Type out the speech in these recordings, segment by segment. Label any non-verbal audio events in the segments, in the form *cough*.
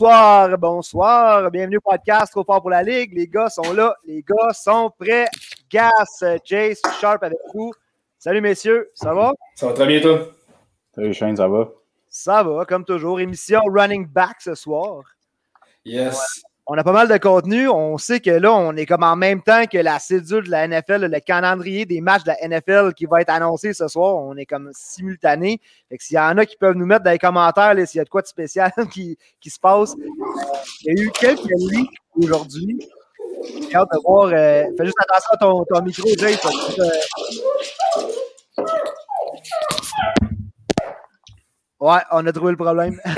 Bonsoir, bonsoir. Bienvenue au podcast Trop fort pour la Ligue. Les gars sont là, les gars sont prêts. Gas, Jace, Sharp avec vous. Salut messieurs, ça va? Ça va très bien toi? Salut Shane, ça va? Ça va, comme toujours. Émission Running Back ce soir. Yes on a pas mal de contenu. On sait que là, on est comme en même temps que la cédule de la NFL, le calendrier des matchs de la NFL qui va être annoncé ce soir. On est comme simultané. Fait que s'il y en a qui peuvent nous mettre dans les commentaires s'il y a de quoi de spécial *laughs* qui, qui se passe. Il y a eu quelques leaks aujourd'hui. J'ai hâte de voir. Euh, fais juste attention à ton, ton micro, Jay. Euh, ouais, on a trouvé le problème. *laughs*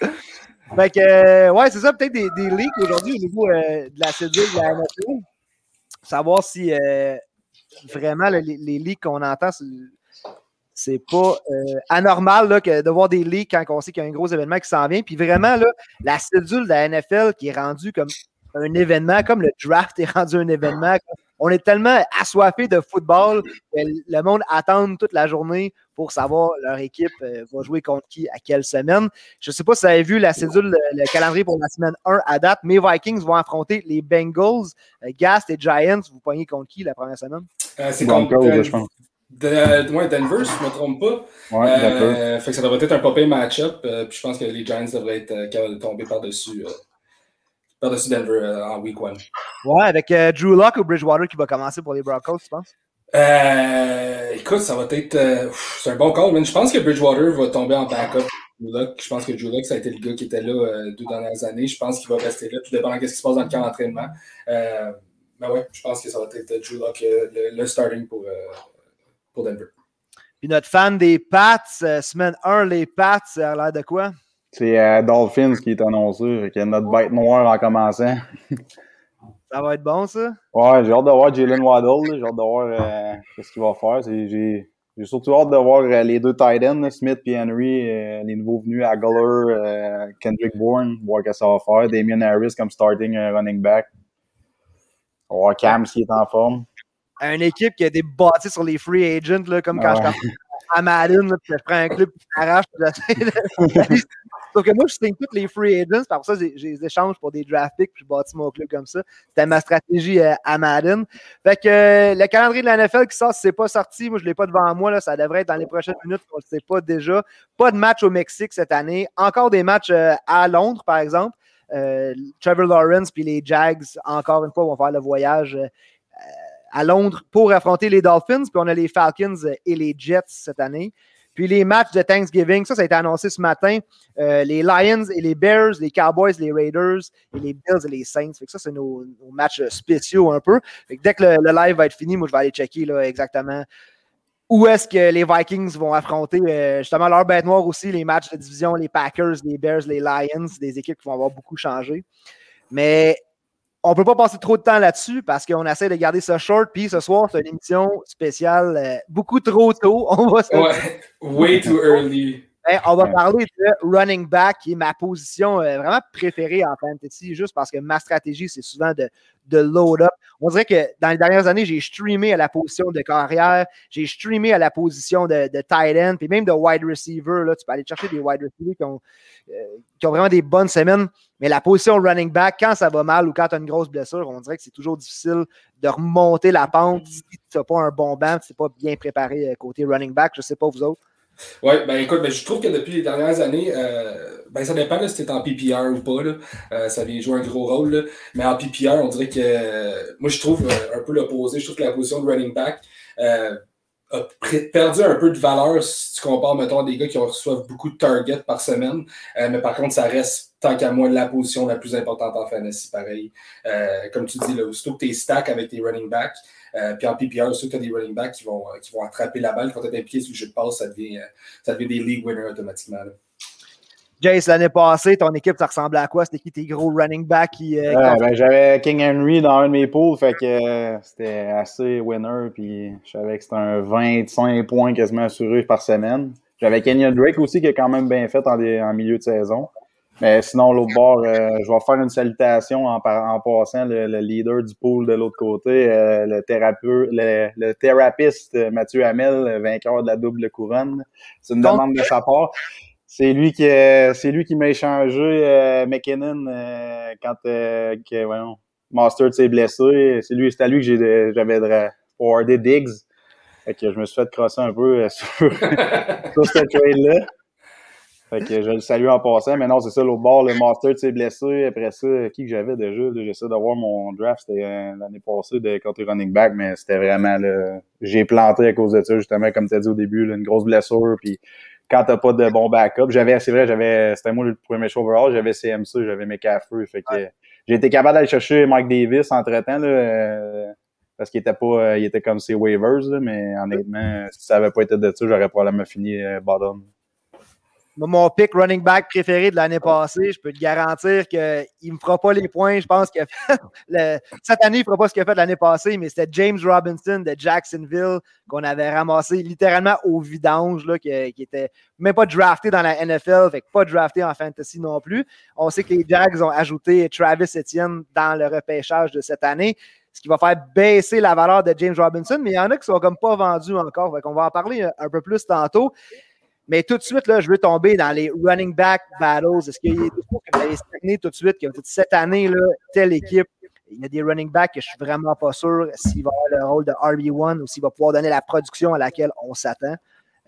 *laughs* Fait que, euh, ouais, c'est ça, peut-être des, des, leaks aujourd'hui au niveau euh, de la cédule de la NFL. Savoir si euh, vraiment les, leaks qu'on entend, c'est pas anormal là, de voir des leaks quand on sait qu'il y a un gros événement qui s'en vient. Puis vraiment, la cédule de la NFL qui est rendue comme un événement, comme le draft est rendu un événement. On est tellement assoiffé de football que le monde attend toute la journée pour savoir leur équipe euh, va jouer contre qui à quelle semaine. Je ne sais pas si vous avez vu la cédule, le, calendrier pour la semaine 1 à date. Mes Vikings vont affronter les Bengals. Euh, Gast et Giants, vous poignez contre qui la première semaine? Euh, c'est contre je pense. De, ouais, Denver, si je ne me trompe pas. Ouais, fait que ça devrait être un popé match-up. puis je pense que les Giants devraient être capables de tomber par-dessus par-dessus Denver euh, en week one. Ouais, avec euh, Drew Locke ou Bridgewater qui va commencer pour les Broncos, tu penses? Euh, écoute, ça va être. c'est un bon call, mais je pense que Bridgewater va tomber en backup. Je pense que Drew Locke, ça a été le gars qui était là deux dernières années. Je pense qu'il va rester là, tout dépendant de ce qui se passe dans le camp d'entraînement. mais ouais, je pense que ça va être Drew Locke le, starting pour, pour Denver. Puis notre fan des Pats, semaine 1, les Pats, ça a l'air de quoi? C'est euh, Dolphins qui est annoncé, qui est notre bête noire en commençant. ça va être bon, ça? Ouais, j'ai hâte de voir Jalen Waddle. J'ai hâte de voir euh, ce qu'il va faire. J'ai surtout hâte de voir euh, les deux tight ends, Smith et Henry, les nouveaux venus, Aguilar, Kendrick Bourne, voir ce que ça va faire. Damien Harris comme starting running back. On va voir Cam s'il est en forme. Une équipe qui a été bâtie sur les free agents, là, comme quand je à Madden, puis je prends un club qui m'arrache, *laughs* Sauf que moi, je signe tous les free agents, par ça, j'ai des échanges pour des draft picks, puis je bâtis mon club comme ça. C'était ma stratégie euh, à Madden. Fait que euh, le calendrier de la NFL qui sort, c'est pas sorti, moi, je l'ai pas devant moi, là, ça devrait être dans les prochaines minutes, on le sait pas déjà. Pas de match au Mexique cette année. Encore des matchs euh, à Londres, par exemple. Trevor Lawrence puis les Jags, encore une fois, vont faire le voyage à Londres pour affronter les Dolphins. Puis on a les Falcons et les Jets cette année. Puis les matchs de Thanksgiving, ça, ça a été annoncé ce matin. Euh, les Lions et les Bears, les Cowboys, les Raiders et les Bills et les Saints. Fait que ça, c'est nos, matchs spéciaux un peu. Dès que le, live va être fini, moi, je vais aller checker là, exactement où est-ce que les Vikings vont affronter euh, justement leur bête noire aussi, les matchs de division, les Packers, les Bears, les Lions, des équipes qui vont avoir beaucoup changé. Mais on ne peut pas passer trop de temps là-dessus parce qu'on essaie de garder ça short. Puis ce soir, c'est une émission spéciale euh, beaucoup trop tôt. *laughs* On va ouais, way too early. Ben, on va parler de running back, qui est ma position euh, vraiment préférée en fantasy, juste parce que ma stratégie, c'est souvent de, de load up. On dirait que dans les dernières années, j'ai streamé à la position de carrière, j'ai streamé à la position de, de tight end, puis même de wide receiver. Là, tu peux aller chercher des wide receivers qui ont, euh, qui ont vraiment des bonnes semaines. Mais la position running back, quand ça va mal ou quand tu as une grosse blessure, on dirait que c'est toujours difficile de remonter la pente si tu n'as pas un bon banc, si tu n'es pas bien préparé euh, côté running back. Je ne sais pas vous autres. Oui, ben écoute, ben, je trouve que depuis les dernières années, euh, ben, ça dépend si tu es en PPR ou pas. Là. Euh, ça vient jouer un gros rôle. Là. Mais en PPR, on dirait que moi je trouve euh, un peu l'opposé. Je trouve que la position de running back a perdu un peu de valeur si tu compares, mettons, des gars qui reçoivent beaucoup de targets par semaine. mais par contre, ça reste, tant qu'à moi, la position la plus importante en fantasy, pareil. comme tu dis, là, aussitôt que tu es stack avec tes running backs, euh, puis en PPR, ceux qui ont des running backs qui vont, euh, qui vont attraper la balle quand tu es impliqué sur le jeu de passe, ça devient, euh, ça devient des league winners automatiquement. Jace, l'année passée, ton équipe, ça ressemblait à quoi? C'était qui tes gros running backs qui. ben, j'avais King Henry dans un de mes pools, fait que c'était assez winner, puis je savais que c'était un 25 points quasiment assuré par semaine. J'avais Kenyon Drake aussi qui a quand même bien fait en, en milieu de saison. Mais sinon, l'autre bord, euh, je vais faire une salutation en, en passant le, leader du pool de l'autre côté, euh, le, thérapeute, le, le, thérapeute Mathieu Hamel, vainqueur de la double couronne. C'est une demande de sa part. C'est lui qui c'est lui qui m'a échangé euh, McKinnon euh, quand euh, que, voyons, Master s'est blessé. C'est lui, c'est à lui que j'avais forwardé Diggs. Fait que je me suis fait crosser un peu euh, sur, *laughs* sur cette trade-là. Fait que je le salue en passant. Mais non, c'est ça, l'autre bord, le Master s'est blessé. Après ça, qui que j'avais déjà? J'essaie d'avoir mon draft. C'était euh, l'année passée de côté running back, mais c'était vraiment là. J'ai planté à cause de ça, justement, comme tu as dit au début, une grosse blessure. Puis quand t'as pas de bon backup, j'avais, c'est vrai, j'avais, c'était moi le premier choix overall, j'avais CMC, j'avais mes Fait que j'ai été capable d'aller chercher Mike Davis entre temps, là. Euh, parce qu'il était pas, euh, il était comme ses waivers, là, mais honnêtement, si ça avait pas été de ça, j'aurais probablement fini euh, bottom mon pick running back préféré de l'année passée, je peux te garantir qu'il ne me fera pas les points. Je pense que *laughs* cette année, il ne fera pas ce qu'il a fait l'année passée, mais c'était James Robinson de Jacksonville qu'on avait ramassé littéralement au vidange, là, qui, n'était était même pas drafté dans la NFL, fait pas drafté en fantasy non plus. On sait que les Jags ont ajouté Travis Etienne dans le repêchage de cette année ce qui va faire baisser la valeur de James Robinson, mais il y en a qui sont comme pas vendus encore. On va en parler un peu plus tantôt. Mais tout de suite, là, je veux tomber dans les running back battles. Est-ce qu'il y a des choses que vous avez stagné tout de suite, que cette année, là, telle équipe, il y a des running backs que je suis vraiment pas sûr s'il va avoir le rôle de RB1 ou s'il va pouvoir donner la production à laquelle on s'attend.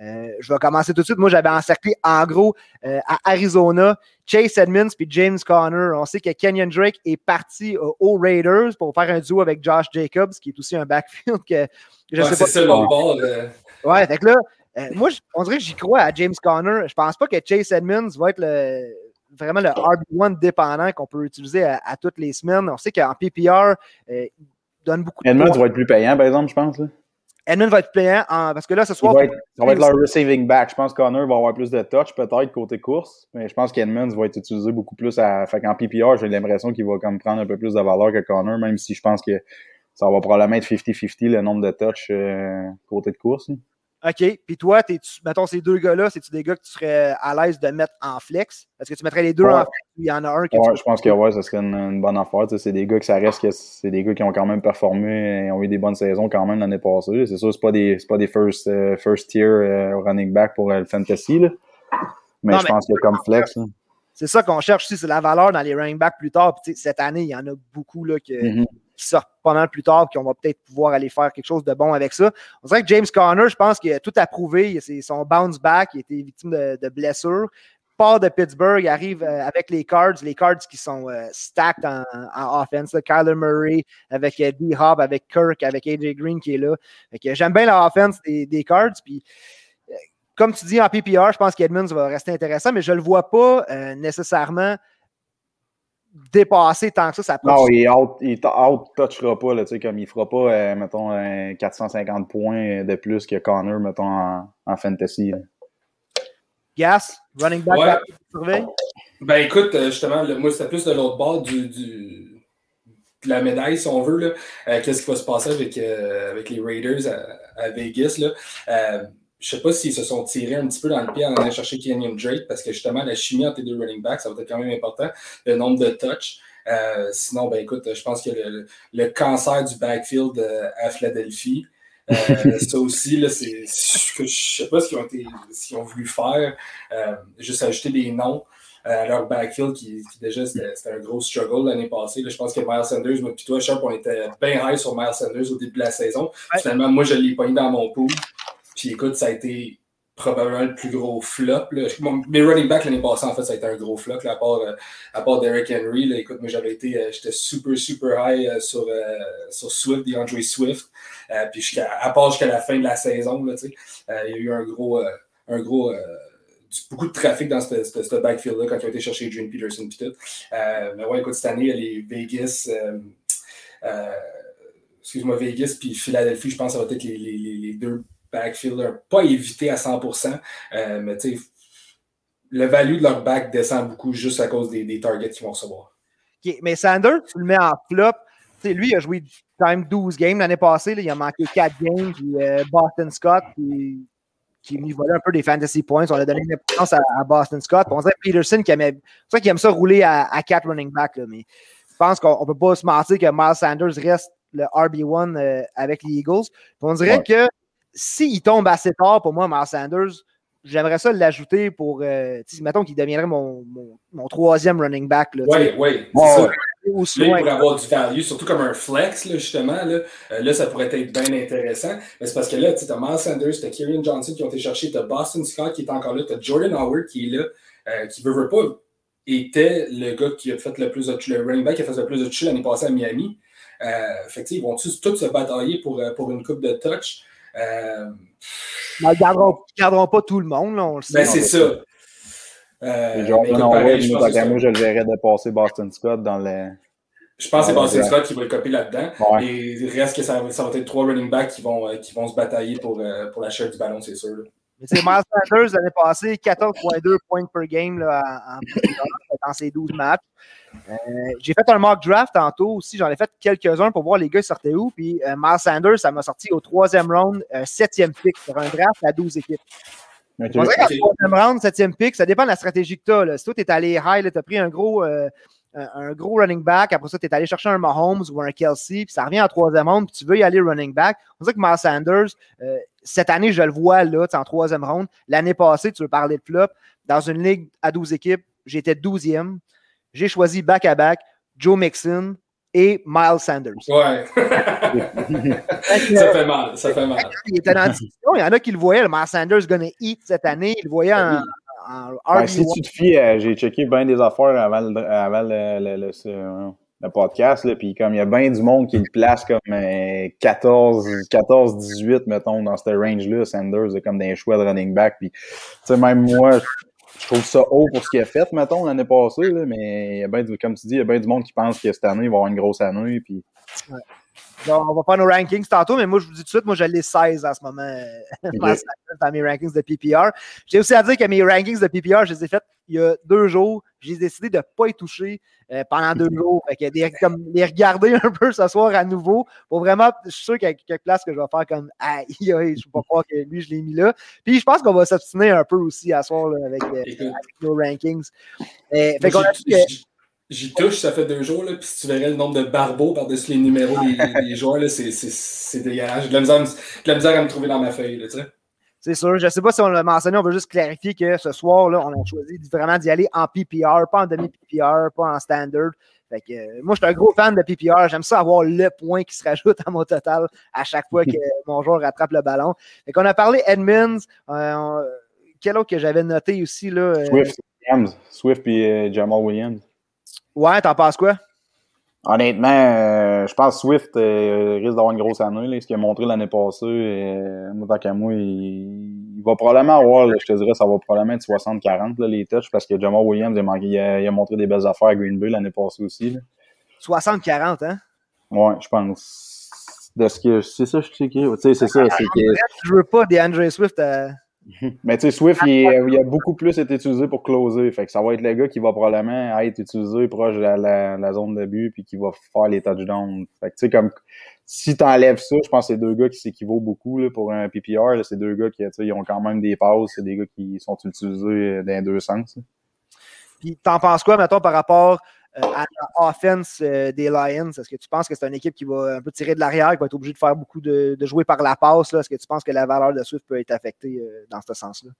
Euh, je vais commencer tout de suite. Moi, j'avais encerclé en gros euh, à Arizona Chase Edmonds puis James Conner. On sait que Kenyon Drake est parti euh, aux Raiders pour faire un duo avec Josh Jacobs, qui est aussi un backfield que je sais pas. C'est ça, bord. Ouais, fait que là, euh, moi, on dirait que j'y crois à James Conner. Je pense pas que Chase Edmonds va être le, vraiment le RB1 dépendant qu'on peut utiliser à, toutes les semaines. On sait qu'en PPR, euh, il donne beaucoup de Edmonds va être plus payant, par exemple, je pense. Là. Edmonds va être payant parce que là, ce soir. va être, ça va être leur receiving back. Je pense que Connor va avoir plus de touch, peut-être, côté course. Mais je pense qu'Edmonds va être utilisé beaucoup plus à. Fait qu'en PPR, j'ai l'impression qu'il va comme prendre un peu plus de valeur que Connor, même si je pense que ça va probablement être 50-50 le nombre de touch euh, côté de course. OK. Puis toi, tu mettons ces deux gars-là, c'est-tu des gars que tu serais à l'aise de mettre en flex? Est-ce que tu mettrais les deux en flex ou il y en a un qui. Ouais, je pense que ouais, ça serait une, bonne affaire. C'est des gars que ça reste que c'est des gars qui ont quand même performé et ont eu des bonnes saisons quand même l'année passée. C'est sûr, c'est pas des pas des first, euh, first tier euh, running back pour le fantasy. Là. Mais je pense que comme flex. C'est ça qu'on cherche aussi, c'est la valeur dans les running backs plus tard. Puis, cette année, il y en a beaucoup là, que, mm-hmm qui sortent pas mal plus tard, qu'on va peut-être pouvoir aller faire quelque chose de bon avec ça. On dirait que James Conner, je pense qu'il a tout approuvé. C'est son bounce back, il était victime de, blessures. Part de Pittsburgh, arrive euh, avec les Cards, les Cards qui sont euh, stacked en, offense. Kyler Murray avec euh, D-Hop, avec Kirk, avec AJ Green qui est là. J'aime bien l'offense des, des Cards. Puis, comme tu dis en PPR, je pense qu'Edmonds va rester intéressant, mais je ne le vois pas nécessairement dépasser tant que ça, ça Non, il out-touchera pas, là, tu sais, comme il fera pas, euh, mettons, 450 points de plus que Connor, mettons, en, fantasy. Gas, running back, Ben écoute, euh, justement, moi, c'était plus de l'autre bord du, du, de la médaille, si on veut. Là. Euh, qu'est-ce qui va se passer avec, avec les Raiders à, à Vegas? Là? Je ne sais pas s'ils se sont tirés un petit peu dans le pied en allant chercher Kenyon Drake parce que justement, la chimie entre les deux running backs, ça va être quand même important. Le nombre de touches. Euh, sinon, ben écoute, je pense que le, cancer du backfield euh, à Philadelphie, euh, *laughs* ça aussi, là, c'est, je ne sais pas ce qu'ils ont, été, ce ont voulu faire. juste ajouter des noms à leur backfield qui, déjà c'était, un gros struggle l'année passée. je pense que Miles Sanders, moi et toi, Sharp, on était bien high sur Miles Sanders au début de la saison. Finalement, moi, je l'ai pogné dans mon pool. Puis écoute, ça a été probablement le plus gros flop. mes running back l'année passée, en fait, ça a été un gros flop, à, part, euh, part Henry. écoute, moi, j'avais été, euh, j'étais super, super high euh, sur, sur Swift, DeAndre Swift. puis à part jusqu'à la fin de la saison, là, il y a eu un gros, un gros beaucoup de trafic dans ce backfield-là quand ils ont été chercher June Peterson et tout. mais ouais, écoute, cette année, les Vegas excuse-moi, Vegas puis Philadelphie, je pense que ça va être les deux backfielder, pas évité à 100%, euh, mais tu sais, le value de leur back descend beaucoup juste à cause des, des targets qu'ils vont recevoir. mais Sanders, tu le mets en flop. sais, lui, il a joué quand même 12 games l'année passée. Là, il a manqué 4 games. Puis euh, Boston Scott, qui, qui lui volait un peu des fantasy points. On a donné une importance à, Boston Scott. on dirait Peterson qui, aimait, qui aime ça rouler à, à 4 running back. Là, mais je pense qu'on ne peut pas se mentir que Miles Sanders reste le RB1 euh, avec les Eagles. on dirait que s'il tombe assez tard, pour moi, Miles Sanders j'aimerais ça l'ajouter pour, euh, mettons qu'il deviendrait mon, mon, troisième running back. Oui, oui. Là, il pourrait avoir du value, surtout comme un flex, là, justement. Là, euh, là, ça pourrait être bien intéressant. Mais c'est parce que là, tu as Miles Sanders, tu as Kieran Johnson qui ont été chercher, tu as Boston Scott qui est encore là, tu as Jordan Howard qui est là, euh, qui veut, veut pas, était le gars qui a fait le plus de le running back qui a fait le plus de touches l'année passée à Miami. Euh, fait ils vont tous, tous se batailler pour, pour une coupe de touch? Euh, ils ne garderont, pas tout le monde, là, on le sait. Ben, c'est ça. Euh, genre, non, ouais, je, je le verrais passer Boston Scott dans le. Je pense que c'est Boston Scott qui va le copier là-dedans. Et il reste que ça, ça, va être trois running backs qui vont, euh, qui vont se batailler pour, euh, pour la chair du ballon, c'est sûr. Mais c'est Miles Sanders l'année passée, 14,2 points per game là, en, dans ses 12 matchs. Euh, j'ai fait un mock draft tantôt aussi. J'en ai fait quelques-uns pour voir les gars sortaient où. Puis euh, Miles Sanders, ça m'a sorti au troisième round, euh, septième pick sur un draft à 12 équipes. Okay. troisième round, septième pick, ça dépend de la stratégie que tu as. Si toi, tu es allé high, tu as pris un gros, un gros running back, après ça, tu es allé chercher un Mahomes ou un Kelsey, puis ça revient en troisième round, puis tu veux y aller running back. On dirait que Miles Sanders, cette année, je le vois là, en troisième round. L'année passée, tu veux parler de flop, dans une ligue à 12 équipes, j'étais 12e j'ai choisi back-à-back Joe Mixon et Miles Sanders. Ouais. ça fait mal, ça fait mal. Il était dans la discussion, il y en a qui le voyaient, le Miles Sanders gonna eat cette année, il le voyait en, en ben, Si tu te fies, euh, j'ai checké bien des affaires avant le, avant le, le, le, le podcast, puis comme il y a bien du monde qui le place comme 14, 14, 18, mettons, dans cette range-là, Sanders, comme des choix de running back, puis tu sais, même moi, je trouve ça haut pour ce qu'il a fait, mettons, l'année passée, là, mais il y a bien, comme tu dis, il y a bien du monde qui pense que cette année, il va avoir une grosse année. Puis... Ouais. On va faire nos rankings tantôt, mais moi, je vous dis tout de suite, moi, j'ai les 16 en ce moment dans mes rankings de PPR. J'ai aussi à dire que mes rankings de PPR, je les ai faits il y a deux jours. J'ai décidé de ne pas y toucher euh, pendant deux *laughs* jours. Fait que des, comme, les regarder un peu ce soir à nouveau. Pour vraiment, je suis sûr qu'il y a quelques places que je vais faire comme aïe, je ne peux pas croire que lui, je l'ai mis là. Puis je pense qu'on va s'obstiner un peu aussi à soir avec, euh, avec, nos rankings. Euh, fait qu'on a J'y touche, ça fait deux jours, là, puis si tu verrais le nombre de barbeaux par-dessus les numéros des, *laughs* des joueurs, c'est dégueulasse. J'ai de, de, la misère à me trouver dans ma feuille. Là, tu sais. C'est sûr. Je ne sais pas si on l'a mentionné, on veut juste clarifier que ce soir-là, on a choisi vraiment d'y aller en PPR, pas en demi-PPR, pas en standard. Fait que, euh, moi, je suis un gros fan de PPR. J'aime ça avoir le point qui se rajoute à mon total à chaque fois que *laughs* mon joueur rattrape le ballon. Fait qu'on a parlé Edmonds. Euh, quel autre que j'avais noté aussi? Là, euh, Swift, Williams. Swift et Jamal Williams. Ouais, t'en penses quoi? Honnêtement, euh, je pense que Swift euh, risque d'avoir une grosse année. Là, ce qu'il a montré l'année passée, euh, moi, tant qu'à moi, il, va probablement avoir, je te dirais, ça va probablement être 60-40 les touches parce que Jamal Williams il a, montré des belles affaires à Green Bay l'année passée aussi. 60-40, hein? Ouais, je pense. De ce que c'est ça, je sais que. Tu sais, c'est ça. Je veux pas des Andre Swift à *laughs* Mais tu sais, Swift, il, a beaucoup plus été utilisé pour closer. Fait que ça va être le gars qui va probablement être utilisé proche de la, zone de but puis qui va faire les touchdowns. Fait que tu sais, comme si tu enlèves ça, je pense que c'est deux gars qui s'équivaut beaucoup là, pour un PPR. C'est deux gars qui ils ont quand même des passes, c'est des gars qui sont utilisés dans les deux sens. Puis t'en penses quoi, mettons, par rapport euh, à l'offense euh, des Lions? Est-ce que tu penses que c'est une équipe qui va un peu tirer de l'arrière, qui va être obligée de faire beaucoup de, jouer par la passe? Est-ce que tu penses que la valeur de Swift peut être affectée euh, dans ce sens-là?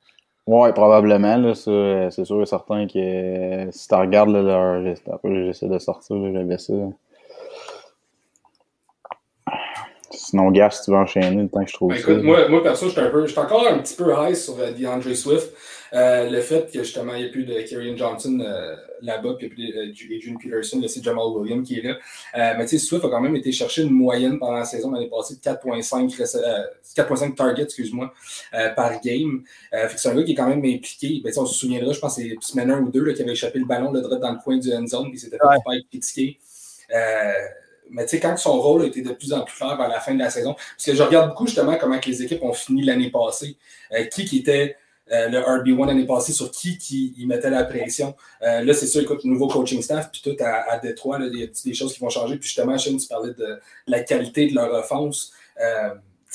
Oui, probablement. C'est sûr et certain que si tu regardes leur. J'essaie de sortir, j'avais ça. Sinon, Gas, si tu veux enchaîner le temps que je trouve ben, ça. Moi, moi, perso, je suis encore un petit peu high sur DeAndre Swift. Euh, le fait que justement, il n'y ait plus de Kerryon Johnson euh, là-bas, puis il n'y a plus d'Adrian Peterson, c'est Jamal Williams qui est là. Euh, mais tu sais, Swift a quand même été chercher une moyenne pendant la saison l'année passée de 4,5 targets excuse-moi, par game. c'est un gars qui est quand même impliqué. Ben, on se souviendra, je pense que c'est semaine 1 ou 2 là, qui avait échappé le ballon le droit dans le coin du end zone, puis c'était fait pas être critiqué. Mais tu sais, quand son rôle a été de plus en plus clair vers la fin de la saison, parce que je regarde beaucoup justement comment les équipes ont fini l'année passée, qui qui était euh, le RB1 l'année passée sur qui, qui y mettait la pression. Euh, là, c'est sûr, écoute, nouveau coaching staff, puis tout à, à Détroit, il y a des choses qui vont changer. Puis justement, Shane, tu parlais de, la qualité de leur offense.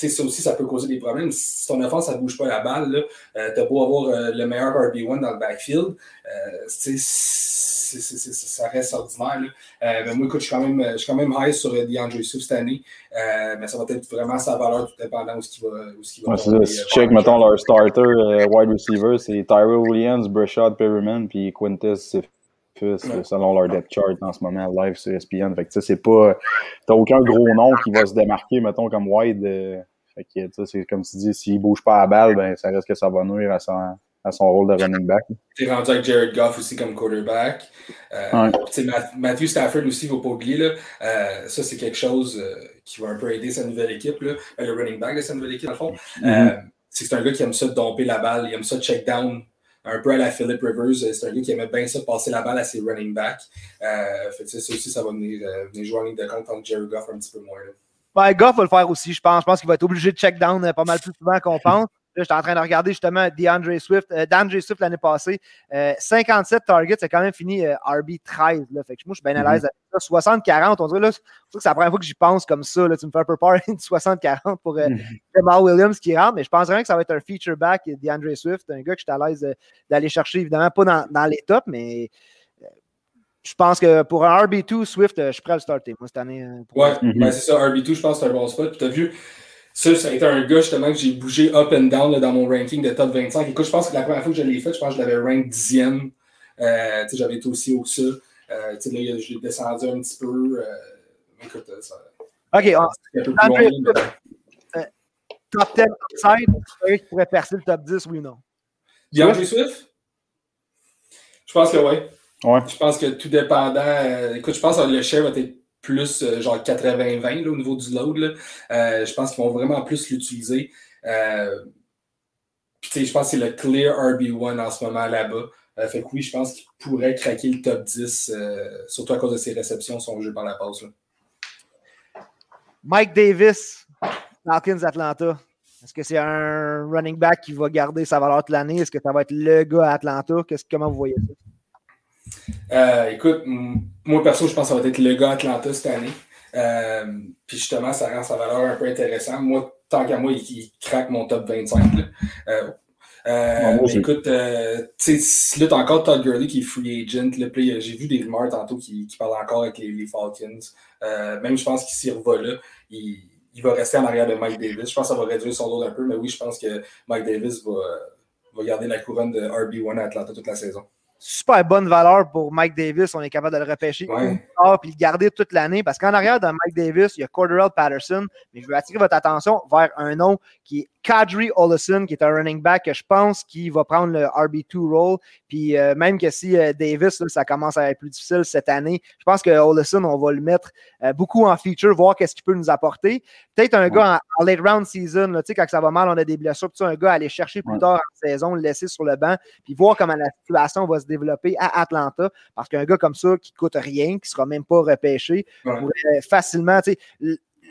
Euh, ça aussi, ça peut causer des problèmes. Si ton offense, ça ne bouge pas la balle, tu as beau avoir le meilleur RB1 dans le backfield, ça reste ordinaire. mais moi, écoute, je suis quand même, je suis quand même high sur DeAndre Swift cette année, mais ça va être vraiment sa valeur tout dépendant où ce qui va, où ce qui va ouais, Si check, mettons, leur starter wide receiver, c'est Tyrell Williams, Brashad Perryman, puis Quintus selon leur depth chart en ce moment live sur ESPN. Fait que c'est pas. T'as aucun gros nom qui va se démarquer, mettons, comme wide. Euh, fait que c'est comme tu dis, s'il bouge pas à balle, ben ça reste que ça va nuire à son, à son rôle de running back. T'es rendu avec Jared Goff aussi comme quarterback. Euh, Matthew Stafford aussi, il ne faut pas oublier. Là, euh, ça, c'est quelque chose euh, qui va un peu aider sa nouvelle équipe, là, le running back de sa nouvelle équipe, dans le fond. Mm-hmm. c'est un gars qui aime ça domper la balle, il aime ça check down un peu à la Philip Rivers. Euh, c'est un gars qui aimait bien ça, passer la balle à ses running backs. Euh, fait ça aussi, ça va venir, euh, venir jouer en ligne de compte contre Jerry Goff un petit peu moins. Ben, Goff va le faire aussi, je pense. Je pense qu'il va être obligé de check down pas mal plus souvent qu'on pense. Là, j'étais en train de regarder justement DeAndre Swift. Euh, DeAndre Swift l'année passée, 57 targets, c'est quand même fini RB 13. Là. Fait que moi, je suis bien à l'aise avec ça. 60-40, on dirait là, c'est la première fois que j'y pense comme ça. Là. Tu me fais un peu peur, *laughs* 60-40 pour euh, Jamal Williams qui rentre, mais je pense vraiment que ça va être un feature back DeAndre Swift, un gars que je suis à l'aise d'aller chercher, évidemment, pas dans, dans les tops, mais je pense que pour un RB2, Swift, je suis prêt à le starter, moi, cette année. Ouais, ben, c'est ça, RB2, je pense que c'est un bon spot. Tu as vu, ça, ça a été un gars justement que j'ai bougé up and down là, dans mon ranking de top 25. Écoute, je pense que la première fois que je l'ai fait, je pense que je l'avais rank dixième. Euh, j'avais été aussi haut que ça. Euh, là, je l'ai descendu un petit peu. Euh, écoute, ça. OK. On, un peu plus loin, mais... Euh, top 10 upside, tu qui pourrait percer le top 10, oui ou non? DeAndre Swift? Je pense que oui. Ouais. Je pense que tout dépendant. Euh, écoute, je pense que le share va être plus euh, genre 80-20 au niveau du load. Euh, je pense qu'ils vont vraiment plus l'utiliser. Euh, je pense que c'est le clear RB1 en ce moment là-bas. fait que oui, je pense qu'il pourrait craquer le top 10, surtout à cause de ses réceptions, son jeu par la passe. Mike Davis, Falcons Atlanta. Est-ce que c'est un running back qui va garder sa valeur de l'année? Est-ce que ça va être le gars à Atlanta? comment vous voyez ça? Euh, écoute, moi perso, je pense que ça va être le gars Atlanta cette année. Euh, puis justement, ça rend sa valeur un peu intéressante. Moi, tant qu'à moi, il, craque mon top 25. Euh, euh, mais écoute, tu sais, là, t'as encore Todd Gurley qui est free agent. J'ai vu des rumeurs tantôt qui, qui parlent encore avec les, Falcons. même je pense qu'il s'y revoit là. Il, il, va rester en arrière de Mike Davis. Je pense que ça va réduire son load un peu, mais oui, je pense que Mike Davis va, va garder la couronne de RB1 à Atlanta toute la saison super bonne valeur pour Mike Davis. On est capable de le repêcher ouais. puis le garder toute l'année. Parce qu'en arrière de Mike Davis, il y a Corderell Patterson. Mais je veux attirer votre attention vers un nom qui est Kadri Olison, qui est un running back je pense qu'il va prendre le RB2 role. Puis euh, même que si euh, Davis, ça commence à être plus difficile cette année, je pense que Olison, on va le mettre euh, beaucoup en feature, voir qu'est-ce qu'il peut nous apporter. Peut-être un gars en, late round season, là, quand ça va mal, on a des blessures. Puis un gars à aller chercher plus tard en saison, le laisser sur le banc, puis voir comment la situation va se développer à Atlanta. Parce qu'un gars comme ça qui coûte rien, qui ne sera même pas repêché, pourrait facilement,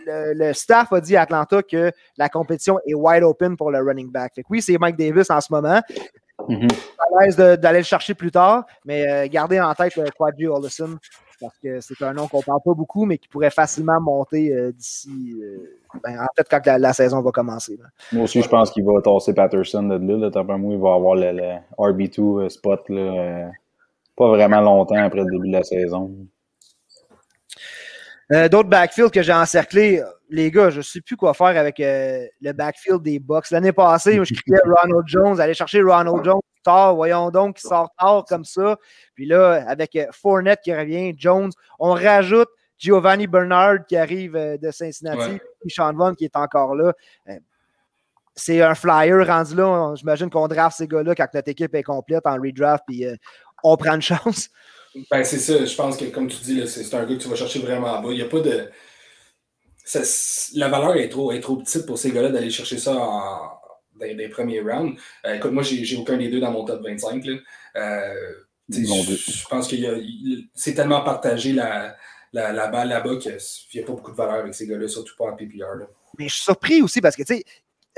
le, staff a dit à Atlanta que la compétition est wide open pour le running back. oui, c'est Mike Davis en ce moment. Mm à l'aise d'aller le chercher plus tard, mais euh, gardez en tête euh, Quadri parce que c'est un nom qu'on ne parle pas beaucoup, mais qui pourrait facilement monter euh, d'ici. Ben, en fait, quand la, saison va commencer. Moi aussi, je pense qu'il va tasser Patterson de là. D'après moi, il va avoir le, RB2 spot là, pas vraiment longtemps après le début de la saison. Euh, d'autres backfields que j'ai encerclés, les gars, je ne sais plus quoi faire avec euh, le backfield des Bucks. L'année passée, je criais *laughs* Ronald Jones, aller chercher Ronald Jones tard, voyons donc, qui sort tard comme ça. Puis là, avec euh, Fournette qui revient, Jones, on rajoute Giovanni Bernard qui arrive de Cincinnati, puis Sean Vaughn qui est encore là. c'est un flyer rendu là. J'imagine qu'on draft ces gars-là quand notre équipe est complète en redraft, puis on prend une *laughs* chance. Ben, c'est ça. Je pense que, comme tu dis, c'est un gars que tu vas chercher vraiment bas. Il n'y a pas de. la valeur est trop, est trop petite pour ces gars-là d'aller chercher ça dans, les premiers rounds. Euh, écoute, moi, j'ai aucun des deux dans mon top 25. Euh, je pense que c'est tellement partagé la, la, balle là-bas qu'il n'y a pas beaucoup de valeur avec ces gars-là, surtout pas en PPR. Mais je suis surpris aussi parce que, tu sais,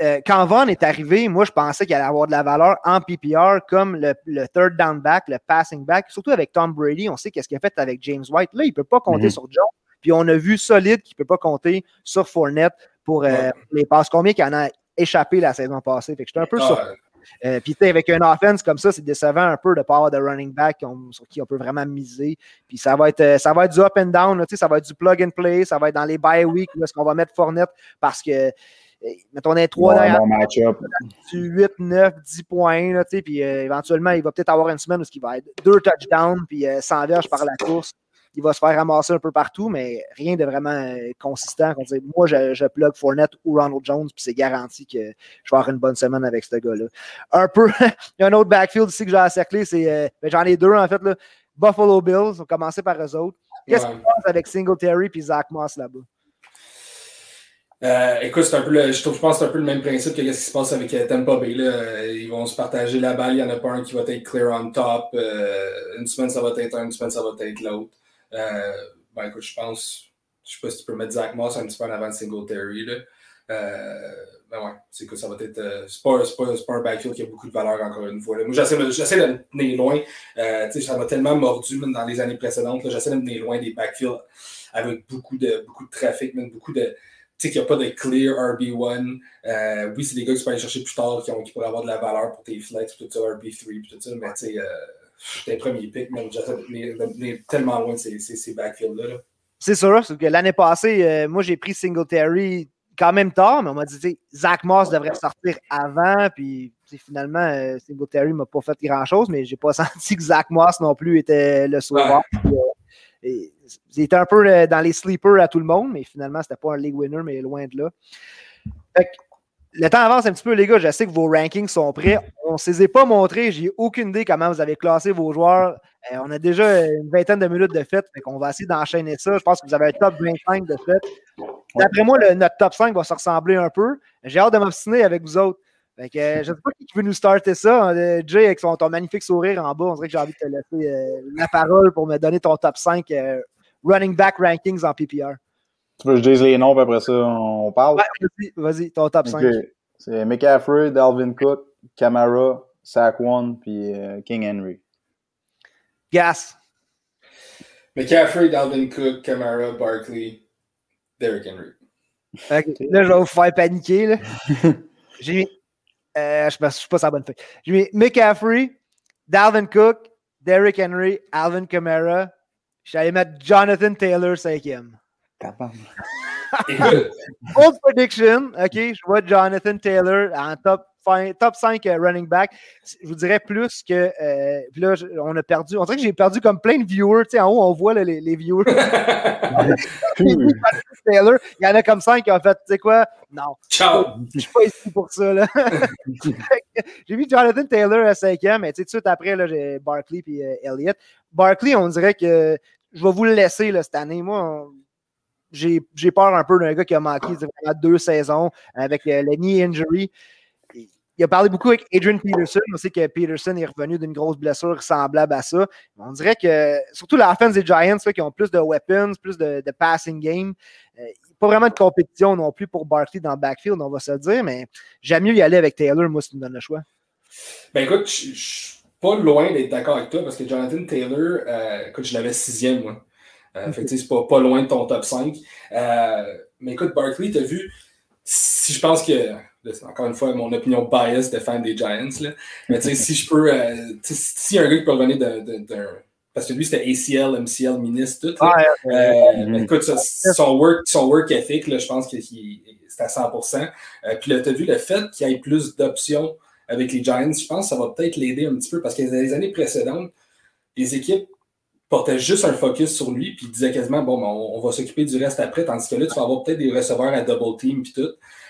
euh, quand Vaughn est arrivé, moi, je pensais qu'il allait avoir de la valeur en PPR comme le, third down back, le passing back, surtout avec Tom Brady. On sait qu'est-ce qu'il a fait avec James White. Là, il ne peut pas compter mhm. sur Jones. Puis on a vu solide qu'il ne peut pas compter sur Fournette pour les passes. Combien qu'il en a échappé la saison passée? Fait que j'étais un peu ah, euh, puis, avec un offense comme ça, c'est décevant un peu de pas avoir de running back sur qui on peut vraiment miser. Puis, ça va être, euh, ça va être du up and down, ça va être du plug and play, ça va être dans les bye week où est-ce qu'on va mettre Fournette parce que, euh, mettons, on est trois derrière. Du 8, 9, 10 points, là, puis éventuellement, il va peut-être avoir une semaine où il va être deux touchdowns, puis 100 verges par la course il va se faire ramasser un peu partout, mais rien de vraiment euh, consistant. moi, je, je plug Fournette ou Ronald Jones, puis c'est garanti que je vais avoir une bonne semaine avec ce gars-là. Un peu, *laughs* il y a un autre backfield ici que j'ai encerclé, c'est, euh, ben, j'en ai deux en fait, là. Buffalo Bills, on va commencer par eux autres. Qu'est-ce qui se passe avec Singletary et Zach Moss là-bas? Euh, écoute, c'est un peu le, je, pense que c'est un peu le même principe que ce qui se passe avec Tampa Bay. Là. Ils vont se partager la balle. Il n'y en a pas un qui va être clear on top. une semaine, ça va être un, une semaine, ça va être l'autre. Euh, ben écoute, je pense, je sais pas si tu peux mettre Zach Moss un petit peu en avant de Singletary. Là. Euh, ben ouais, c'est que ça va être. Euh, c'est pas, pas, un backfield qui a beaucoup de valeur encore une fois. Là. Moi, j'essaie j'essaie de me tenir loin. Euh, ça m'a tellement mordu même dans les années précédentes. J'essaie de me tenir loin des backfields avec beaucoup de, beaucoup de trafic, même beaucoup de. Tu sais, qu'il n'y a pas de clear RB1. Euh, oui, c'est des gars qui tu peux aller chercher plus tard, qui, ont, qui pourraient avoir de la valeur pour tes flex, tout ça, RB3, tout ça, mais tu sais, J'étais un premier pick, mais j'essaie tellement loin de ces, ces, backfields-là. C'est sûr, que l'année passée, euh, moi, j'ai pris Singletary quand même tard, mais on m'a dit, Zach Moss devrait sortir avant, puis finalement, euh, Singletary m'a pas fait grand-chose, mais j'ai pas *laughs* senti que Zach Moss non plus était le sauveur. Ouais. Euh, un peu dans les sleepers à tout le monde, mais finalement, c'était pas un league winner, mais loin de là. Fait le temps avance un petit peu, les gars. Je sais que vos rankings sont prêts. On ne se les a pas montrés. J'ai aucune idée comment vous avez classé vos joueurs. Euh, on a déjà une vingtaine de minutes de fête. Fait qu'on va essayer d'enchaîner ça. Je pense que vous avez un top 25 de fête. D'après moi, notre top 5 va se ressembler un peu. J'ai hâte de m'obstiner avec vous autres. Fait que, euh, je ne sais pas qui veut nous starter ça. Euh, Jay, avec son, ton magnifique sourire en bas, on dirait que j'ai envie de te laisser la parole pour me donner ton top 5 running back rankings en PPR. Tu veux que je dise les noms, puis après ça, on parle? Ouais, vas-y, ton top 5. C'est McCaffrey, Dalvin Cook, Camara, Saquon, puis euh, King Henry. Gas. McCaffrey, Dalvin Cook, Camara, Barkley, Derrick Henry. Okay. Là, je vais vous faire paniquer. *laughs* J'ai mis. Euh, je ne suis pas sa bonne feuille. J'ai mis McCaffrey, Dalvin Cook, Derrick Henry, Alvin Kamara. Je suis allé mettre Jonathan Taylor cinquième. Old *laughs* prediction, OK, je vois Jonathan Taylor en top, top 5 euh, running back. Je vous dirais plus que. Euh, puis là, on a perdu. On dirait que j'ai perdu comme plein de viewers. Tu sais, en haut, on voit les, les, viewers. *laughs* Taylor, il y en a comme 5 qui ont fait, tu sais quoi? Non. Ciao. Je suis pas ici pour ça. Là. *laughs* j'ai vu Jonathan Taylor à 5e, mais tout de suite après, j'ai Barkley et euh, Elliott. Barkley, on dirait que je vais vous le laisser là, cette année. Moi, j'ai peur un peu d'un gars qui a manqué deux saisons avec le, knee injury. Il a parlé beaucoup avec Adrian Peterson. On sait que Peterson est revenu d'une grosse blessure semblable à ça. On dirait que, surtout la offense des Giants, qui ont plus de weapons, plus de, passing game, euh, pas vraiment de compétition non plus pour Barkley dans le backfield, on va se dire, mais j'aime mieux y aller avec Taylor, moi, si tu me donnes le choix. Ben écoute, je suis pas loin d'être d'accord avec toi parce que Jonathan Taylor, euh, écoute, je l'avais sixième, moi. Euh, c'est pas, pas loin de ton top 5. Euh, mais écoute, Barkley, tu as vu, si je pense que, encore une fois, mon opinion bias de fan des Giants, là, mais si je peux, euh, si y a un gars qui peut revenir d'un. Parce que lui, c'était ACL, MCL, ministre, tout. Mm-hmm. Écoute, son, work, son work ethic, là, je pense que c'est à 100%. puis là, tu as vu le fait qu'il y ait plus d'options avec les Giants, je pense que ça va peut-être l'aider un petit peu parce que dans les années précédentes, les équipes portait juste un focus sur lui, puis il disait quasiment, bon, ben, on, va s'occuper du reste après, tandis que là, tu vas avoir peut-être des receveurs à double team, puis tout.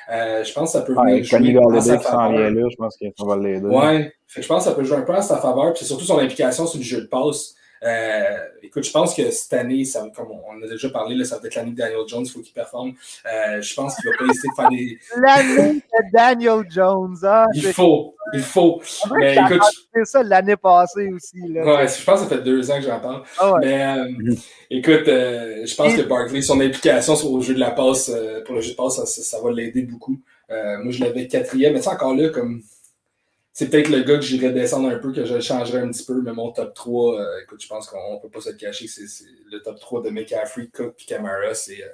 Euh, je pense que ça peut venir jouer à sa faveur. Là, je pense qu'il va l'aider. Ouais, je pense que ça peut jouer un peu à sa faveur, puis c'est surtout son implication sur le jeu de passe. Euh, écoute, je pense que cette année, ça, comme on a déjà parlé, là, ça va être l'année de Daniel Jones, il faut qu'il performe. Euh, je pense qu'il va pas essayer de faire des. L'année de Daniel Jones, hein? Il faut, il faut. Mais écoute. C'est ça l'année passée aussi. Là, ouais, je pense que ça fait deux ans que j'en parle. Ah Mais euh, écoute, je pense que Barkley, son implication sur le jeu de la passe, pour le jeu de passe, ça, ça va l'aider beaucoup. moi, je l'avais quatrième, mais c'est encore là, comme c'est peut-être le gars que j'irais descendre un peu, que je changerais un petit peu, mais mon top 3, euh, écoute, je pense qu'on ne peut pas se le cacher, c'est le top 3 de McCaffrey, Cook et Camara, c'est. Euh,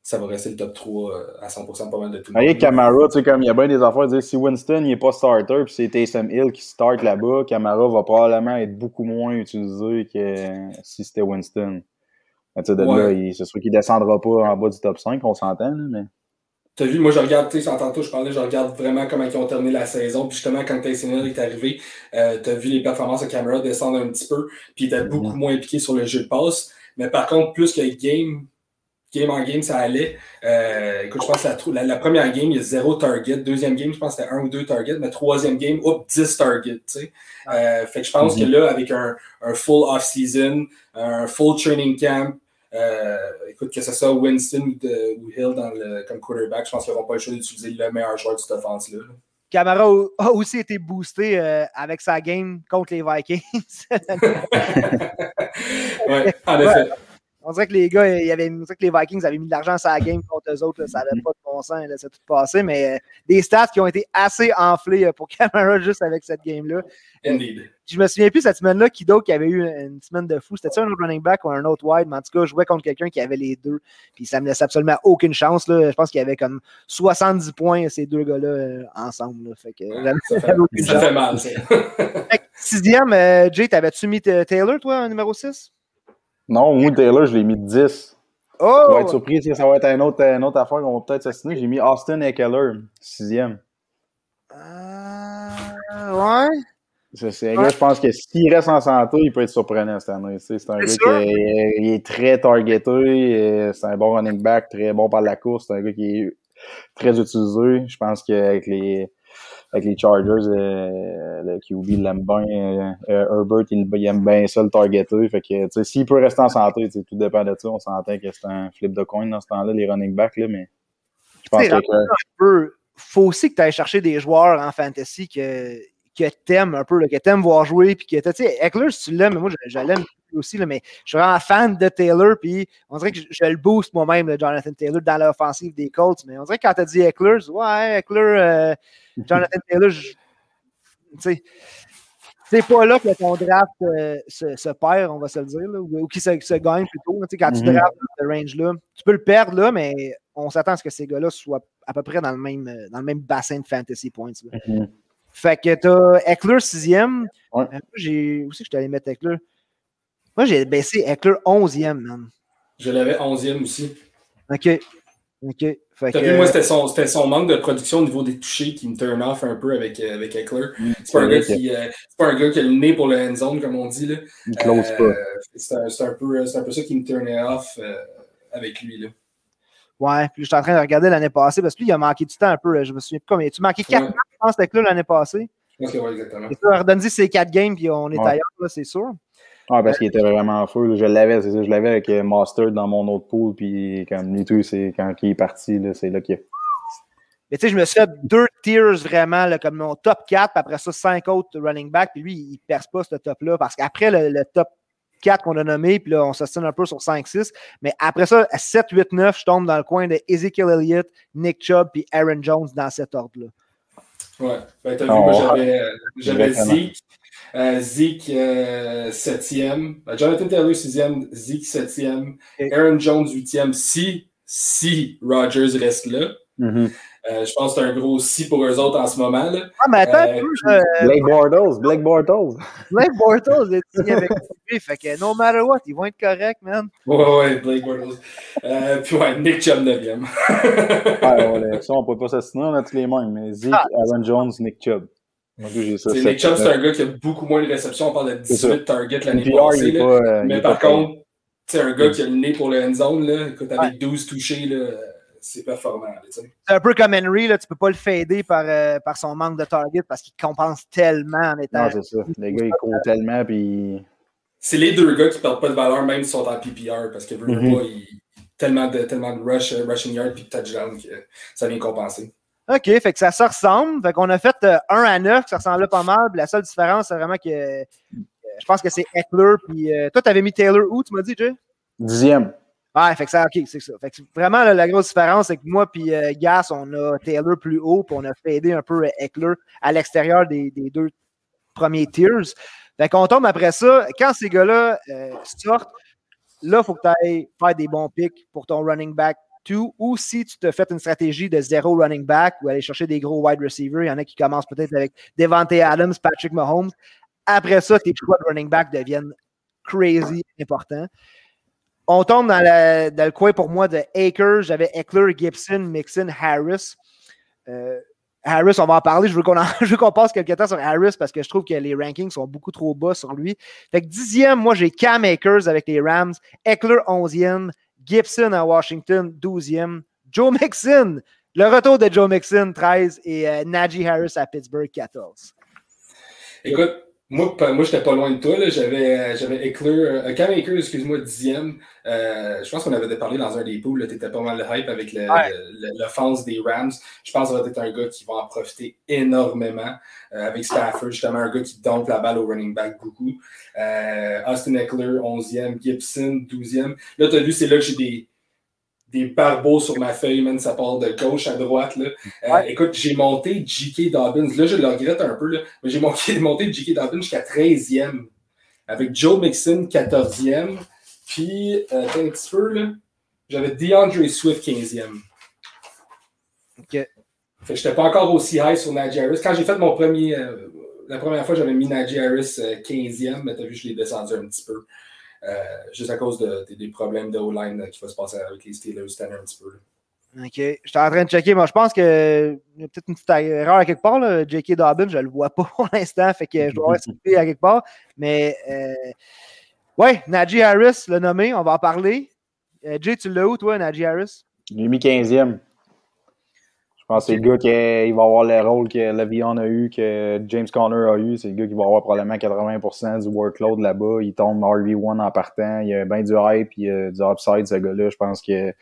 ça va rester le top 3 euh, à 100% pas mal de tout le monde. Camara, tu sais, comme il y a bien des affaires, dire, si Winston n'est pas starter, puis c'est Taysom Hill qui start là-bas, Camara va probablement être beaucoup moins utilisé que si c'était Winston. Tu sais, c'est sûr qu'il ne descendra pas en bas du top 5, on s'entend, mais. T'as vu, moi je regarde, tu sais, tantôt je parlais, je regarde vraiment comment ils ont terminé la saison. Puis justement, quand Tyson Hill est arrivé, euh, tu as vu les performances de Camara descendre un petit peu, puis il était beaucoup moins impliqué sur le jeu de passe. Mais par contre, plus que game, game en game, ça allait. Euh, écoute, je pense que la, la, première game, il y a zéro target. Deuxième game, je pense que c'était un ou deux targets. Mais troisième game, hop, 10 targets. Tu sais. Euh, fait que je pense que mm-hmm. là, avec un, un full off-season, un full training camp, écoute, que ce soit Winston ou, Hill dans le, comme quarterback, je pense qu'ils n'auront pas le choix d'utiliser le meilleur joueur de cette offense-là. Camara a aussi été boosté euh, avec sa game contre les Vikings. *laughs* *laughs* oui, en effet. On dirait que les gars, il y avait, on dirait que les Vikings avaient mis de l'argent sur la game contre eux autres. ça n'avait pas de bon sens, c'est tout passé. Mais euh, des stats qui ont été assez enflés pour *laughs* Camara juste avec cette game-là. Indeed je me souviens plus cette semaine-là qui d'autre qui avait eu une semaine de fou. C'était-tu un autre running back ou un autre wide? Mais en tout cas, je jouais contre quelqu'un qui avait les deux. Puis ça me laissait absolument aucune chance. Là. Je pense qu'il y avait comme 70 points ces deux gars-là euh, ensemble. Fait que ça, *laughs* fait, ça fait, mal. *laughs* sixième, euh, Jay, t'avais-tu mis Taylor, toi, numéro 6? Non, moi, Taylor, je l'ai mis 10. Oh! Tu vas être surpris si ça va être une autre, une autre affaire qu'on va peut-être s'assiner. J'ai mis Austin Eckler, sixième. Euh, ouais. C'est un gars, je pense que s'il reste en santé, il peut être surprenant cette année. C'est un gars qui est, est, très targeté, c'est un bon running back, très bon par la course, c'est un gars qui est très utilisé. Je pense qu'avec les avec les Chargers, euh, le QB l'aime bien. Euh, euh, Herbert, il, aime bien ça le targeter. Fait que, s'il peut rester en santé, tout dépend de ça. On s'entend que c'est un flip de coin dans ce temps-là, les running backs, là, mais je pense que. faut aussi que tu ailles chercher des joueurs en fantasy que que t'aimes un peu, là, que t'aimes voir jouer, puis que tu sais, Eckler, si tu l'aimes, moi je, l'aime aussi, là, mais je suis vraiment fan de Taylor, puis on dirait que je, le booste moi-même, Jonathan Taylor, dans l'offensive des Colts, mais on dirait que quand t'as dit Eckler, ouais, Eckler, euh, *laughs* Jonathan Taylor, tu sais, c'est pas là que ton draft euh, se, perd, on va se le dire, là, ou, qu'il se, gagne plutôt. quand tu mm-hmm. drafts dans ce range-là, tu peux le perdre là, mais on s'attend à ce que ces gars-là soient à peu près dans le même, dans le même bassin de fantasy points. Mm-hmm. Fait que t'as Eckler sixième. Ouais. Euh, j'ai aussi que je t'allais mettre Eckler? Moi, j'ai baissé Eckler onzième, man. Je l'avais onzième aussi. OK. OK. T'as que... vu, moi, c'était son, son, manque de production au niveau des touchés qui me turn off un peu avec, euh, avec Eckler. Mm, c'est pas, un gars qui, euh, pas un gars qui a le nez pour le end zone, comme on dit. Là. Il close pas. C'est un, un, peu, un peu ça qui me turnait off avec lui. Là. Ouais, puis je suis en train de regarder l'année passée parce que lui, il a manqué du temps un peu. Je me souviens pas combien. Tu manqué 4 ouais. matchs, pense, avec là l'année passée. Ok, ouais, exactement. Et ça, redonne ces 4 games, puis on est ailleurs, là, c'est sûr. Ah, parce qu'il était vraiment fou. Je l'avais, c'est ça. Je l'avais avec euh, Master dans mon autre pool, puis comme lui tout, c'est quand il est parti, c'est là qu'il mais tu sais, je me suis fait deux tiers vraiment, là, comme mon top 4, puis après ça, 5 autres running back, puis lui, il ne perce pas ce top-là, parce qu'après le, le, top 4 qu'on a nommé, puis là, on s'assine un peu sur 5-6. Mais après ça, à 7, 8, 9, je tombe dans le coin de Ezekiel Elliott, Nick Chubb, puis Aaron Jones dans cet ordre-là. Ouais, ben, t'as vu, moi, j'avais, euh, j'avais Zeke. Euh, Zeke, euh, 7e. Ben, Jonathan Taylor, 6e. Zeke, 7e. Aaron Jones, 8e. Si, si Rogers reste là. Mm-hmm. Euh, je pense que c'est un gros si pour eux autres en ce moment. Là. Ah, mais attends, euh, euh, Blake Bortles, Blake Bortles. Blake Bortles est signé avec *laughs* lui, fait que no matter what, ils vont être corrects, man. Ouais, ouais, Blake Bortles. Euh, puis ouais, Nick Chubb 9e. ouais, ouais, ça, on peut pas s'assiner, on a tous les mêmes, mais Zeke, ah. Aaron Jones, Nick Chubb. Ça, Nick Chubb, c'est un gars qui a beaucoup moins de réceptions. On parle de 18 targets l'année passée. Mais par contre, c'est un gars qui a le nez pour le end zone. Là. Écoute, avec 12 touchés, là, c'est performant. C'est un peu comme Henry, là, tu peux pas le fader par, euh, par son manque de target parce qu'il compense tellement en étant. Non, c'est ça. Les gars, ils courent tellement. Puis... C'est les deux gars qui perdent pas de valeur, même s'ils sont en PPR, parce que mm pas, ils... tellement de, tellement de rush, euh, rushing yard puis de touchdown que ça vient compenser. OK, fait que ça se ressemble. Fait qu'on a fait 1 euh, à 9, ça ressemblait pas mal. la seule différence, c'est vraiment que je pense que c'est Eckler. Puis toi, tu avais mis Taylor où, tu m'as dit, Jay? Dixième. Ouais, fait que ça, ok, c'est ça. Fait vraiment, la grosse différence, c'est que moi puis Gas, on a Taylor plus haut, puis on a fadé un peu Eckler à l'extérieur des, deux premiers tiers. Fait qu'on tombe après ça, quand ces gars-là sortent, là, il faut que tu ailles faire des bons picks pour ton running back ou si tu te fais une stratégie de zéro running back ou aller chercher des gros wide receivers, il y en a qui commencent peut-être avec Devante Adams, Patrick Mahomes. Après ça, tes choix de running back deviennent crazy importants. On tombe dans, le coin pour moi de Akers. J'avais Eckler, Gibson, Mixon, Harris. Euh, Harris, on va en parler. *laughs* Je veux qu'on passe quelques temps sur Harris parce que je trouve que les rankings sont beaucoup trop bas sur lui. Fait que dixième, moi, j'ai Cam Akers avec les Rams. Eckler, onzième. Gibson à Washington, 12e. Joe Mixon, le retour de Joe Mixon, 13. Et euh, Najee Harris à Pittsburgh, 14. Écoute, moi, moi j'étais pas loin de toi. J'avais, euh, j'avais Eckler, euh, Cam Akers, excuse-moi, dixième. Euh, je pense qu'on avait parlé dans un des poules. Tu étais pas mal de hype avec l'offense des Rams. Je pense que ça va être un gars qui va en profiter énormément avec Stafford. Justement, un gars qui dompe la balle au running back beaucoup. Austin Eckler, 11e. Gibson, 12e. Là, tu as vu, c'est là que j'ai des des barbeaux sur ma feuille, man, ça part de gauche à droite. Là. Euh, écoute, j'ai monté J.K. Dobbins. Là, je le regrette un peu, là, mais j'ai monté, *laughs* monté J.K. Dobbins jusqu'à 13e. Avec Joe Mixon, 14e. Puis, euh, un petit peu, là, j'avais DeAndre Swift, 15e. OK. Fait que j'étais pas encore aussi high sur Najee Harris. Quand j'ai fait mon premier. Euh, la première fois, j'avais mis Najee Harris 15e, mais t'as vu, je l'ai descendu un petit peu. Euh, juste à cause des problèmes de O-line euh, qui va se passer avec les Steelers cette année un petit peu. OK. J'étais en train de checker. Moi, je pense qu'il y a peut-être une petite erreur à quelque part. J.K. Dobbins, je ne le vois pas pour l'instant. Fait que je dois rester à quelque part. Mais euh, ouais, Najee Harris, le nommé, on va en parler. Jay, tu l'as où, toi, Najee Harris? Il est mis 15e. Je pense que c'est le gars qui va avoir le rôle que Le'Veon a eu, que James Conner a eu. C'est le gars qui va avoir probablement 80% du workload là-bas. Il tombe RB1 en partant. Il y a bien du hype, il y a du upside, ce gars-là. Je pense que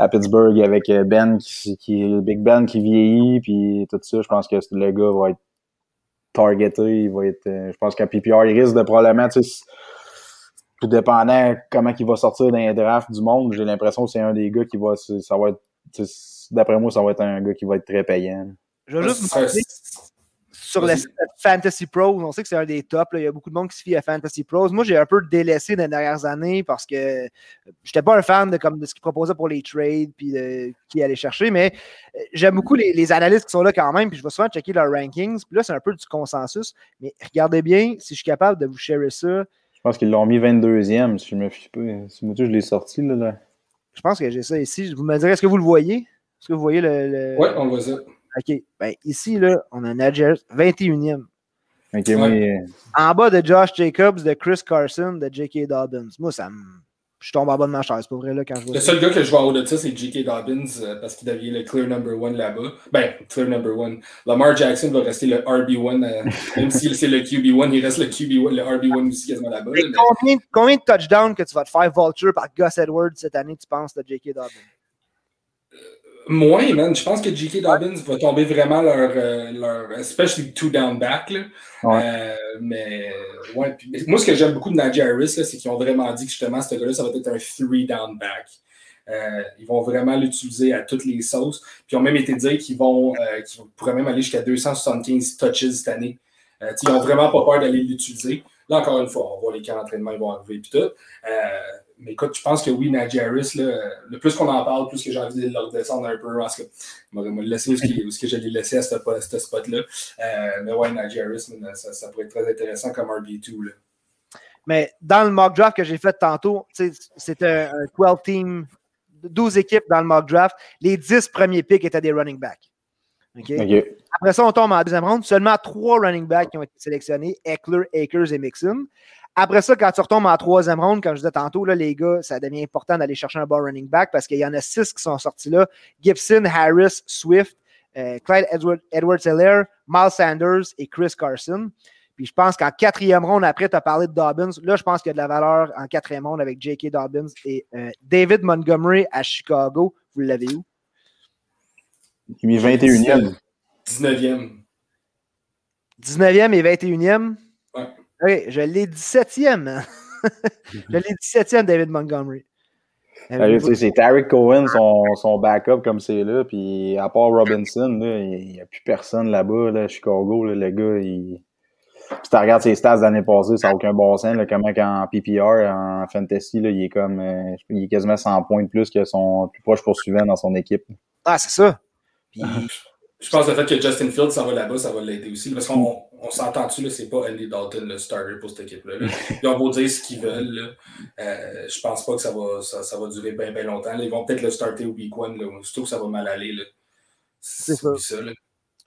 à Pittsburgh, avec Ben, qui, qui Big Ben qui vieillit, puis tout ça, je pense que le gars va être targeté. Il va être, je pense qu'à PPR, il risque de probablement, tu sais, tout dépendant comment il va sortir dans les drafts du monde, j'ai l'impression que c'est un des gars qui va, ça va être, d'après moi, ça va être un gars qui va être très payant. Je vais juste vous sur le Fantasy Pros, on sait que c'est un des tops. Il y a beaucoup de monde qui se fie à Fantasy Pros. Moi, j'ai un peu délaissé dans les dernières années parce que je n'étais pas un fan de, comme, de ce qu'ils proposaient pour les trades puis de qui allait chercher, mais euh, j'aime beaucoup les, analystes qui sont là quand même. Puis je vais souvent checker leurs rankings. Puis là, c'est un peu du consensus. Mais regardez bien si je suis capable de vous share ça. Je pense qu'ils l'ont mis 22e, si je me fie pas. Si moi, je l'ai sorti. Là, là. Je pense que j'ai ça ici. Vous me direz, est-ce que vous le voyez? Est-ce que vous voyez le. Oui, on voit ça. OK. Ben, ici, là, on a Nadjer 21e. OK, oui. En bas de Josh Jacobs, de Chris Carson, de J.K. Dobbins. Moi, ça me. Je tombe en bas de ma chaise, c'est pas vrai, là, quand je vois Le seul gars que je vois au-dessus, c'est J.K. Dobbins, euh, parce qu'il devient le clear number one là-bas. Ben, clear number one. Lamar Jackson va rester le RB1, euh, *laughs* même si c'est le QB1, il reste le QB1, le RB1 aussi quasiment là-bas. combien, combien, de touchdowns que tu vas te faire vulture par Gus Edwards cette année, tu penses, de J.K. Dobbins? Moins, man. Je pense que J.K. Dobbins va tomber vraiment leur, euh, leur especially two down back. Là. Euh, mais ouais, moi, ce que j'aime beaucoup de Najee Harris, c'est qu'ils ont vraiment dit que justement, ce gars-là, ça va être un three down back. Euh, ils vont vraiment l'utiliser à toutes les sauces. Puis ils ont même été dit qu'ils vont, qu'ils pourraient même aller jusqu'à 275 touches cette année. ils n'ont vraiment pas peur d'aller l'utiliser. Là, encore une fois, on voit les camps d'entraînement, ils vont arriver et tout. Mais écoute, je pense que oui, Najee Harris, le plus qu'on en parle, plus que j'ai envie de le redescendre un peu, parce que je vais laisser où, ce que je l'ai laissé à ce, spot-là. Euh, mais ouais, Najee Harris, ça, ça, pourrait être très intéressant comme RB2. Là. Mais dans le mock draft que j'ai fait tantôt, c'était un 12 team, 12 équipes dans le mock draft. Les 10 premiers picks étaient des running backs. Après ça, on tombe en deuxième ronde. Seulement trois running backs qui ont été sélectionnés Eckler, Akers et Mixon. Après ça, quand tu retombes en troisième ronde, comme je disais tantôt, là, les gars, ça devient important d'aller chercher un bon running back parce qu'il y en a six qui sont sortis là. Gibson, Harris, Swift, euh, Clyde Edward, Edwards-Helaire, Miles Sanders et Chris Carson. Puis je pense qu'en quatrième ronde, après, tu as parlé de Dobbins. Là, je pense qu'il y a de la valeur en quatrième ronde avec J.K. Dobbins et euh, David Montgomery à Chicago. Vous l'avez où? Il est 21e. 19e. 19e et 21e? Ouais. OK, je l'ai 17e. *laughs* je l'ai 17e, David Montgomery. c'est Tarek Cohen, son, son, backup comme c'est là, puis à part Robinson, il n'y a plus personne là-bas, là, à Chicago, là, le gars, il... Si tu regardes ses stats l'année passée, ça n'a aucun bon sens. Là, comment en PPR, en Fantasy, là, il est comme euh, il est quasiment 100 points de plus que son plus proche poursuivant dans son équipe. Ah, c'est ça. Puis, *laughs* je pense que le fait que Justin Fields s'en va là-bas, ça va l'aider aussi. Parce qu'on on, s'entend dessus, c'est pas Andy Dalton le starter pour cette équipe-là. *laughs* Ils vont dire ce qu'ils veulent. Euh, je pense pas que ça va, ça, ça va durer bien ben longtemps. Ils vont peut-être le starter au week one, surtout que ça va mal aller. C'est ça.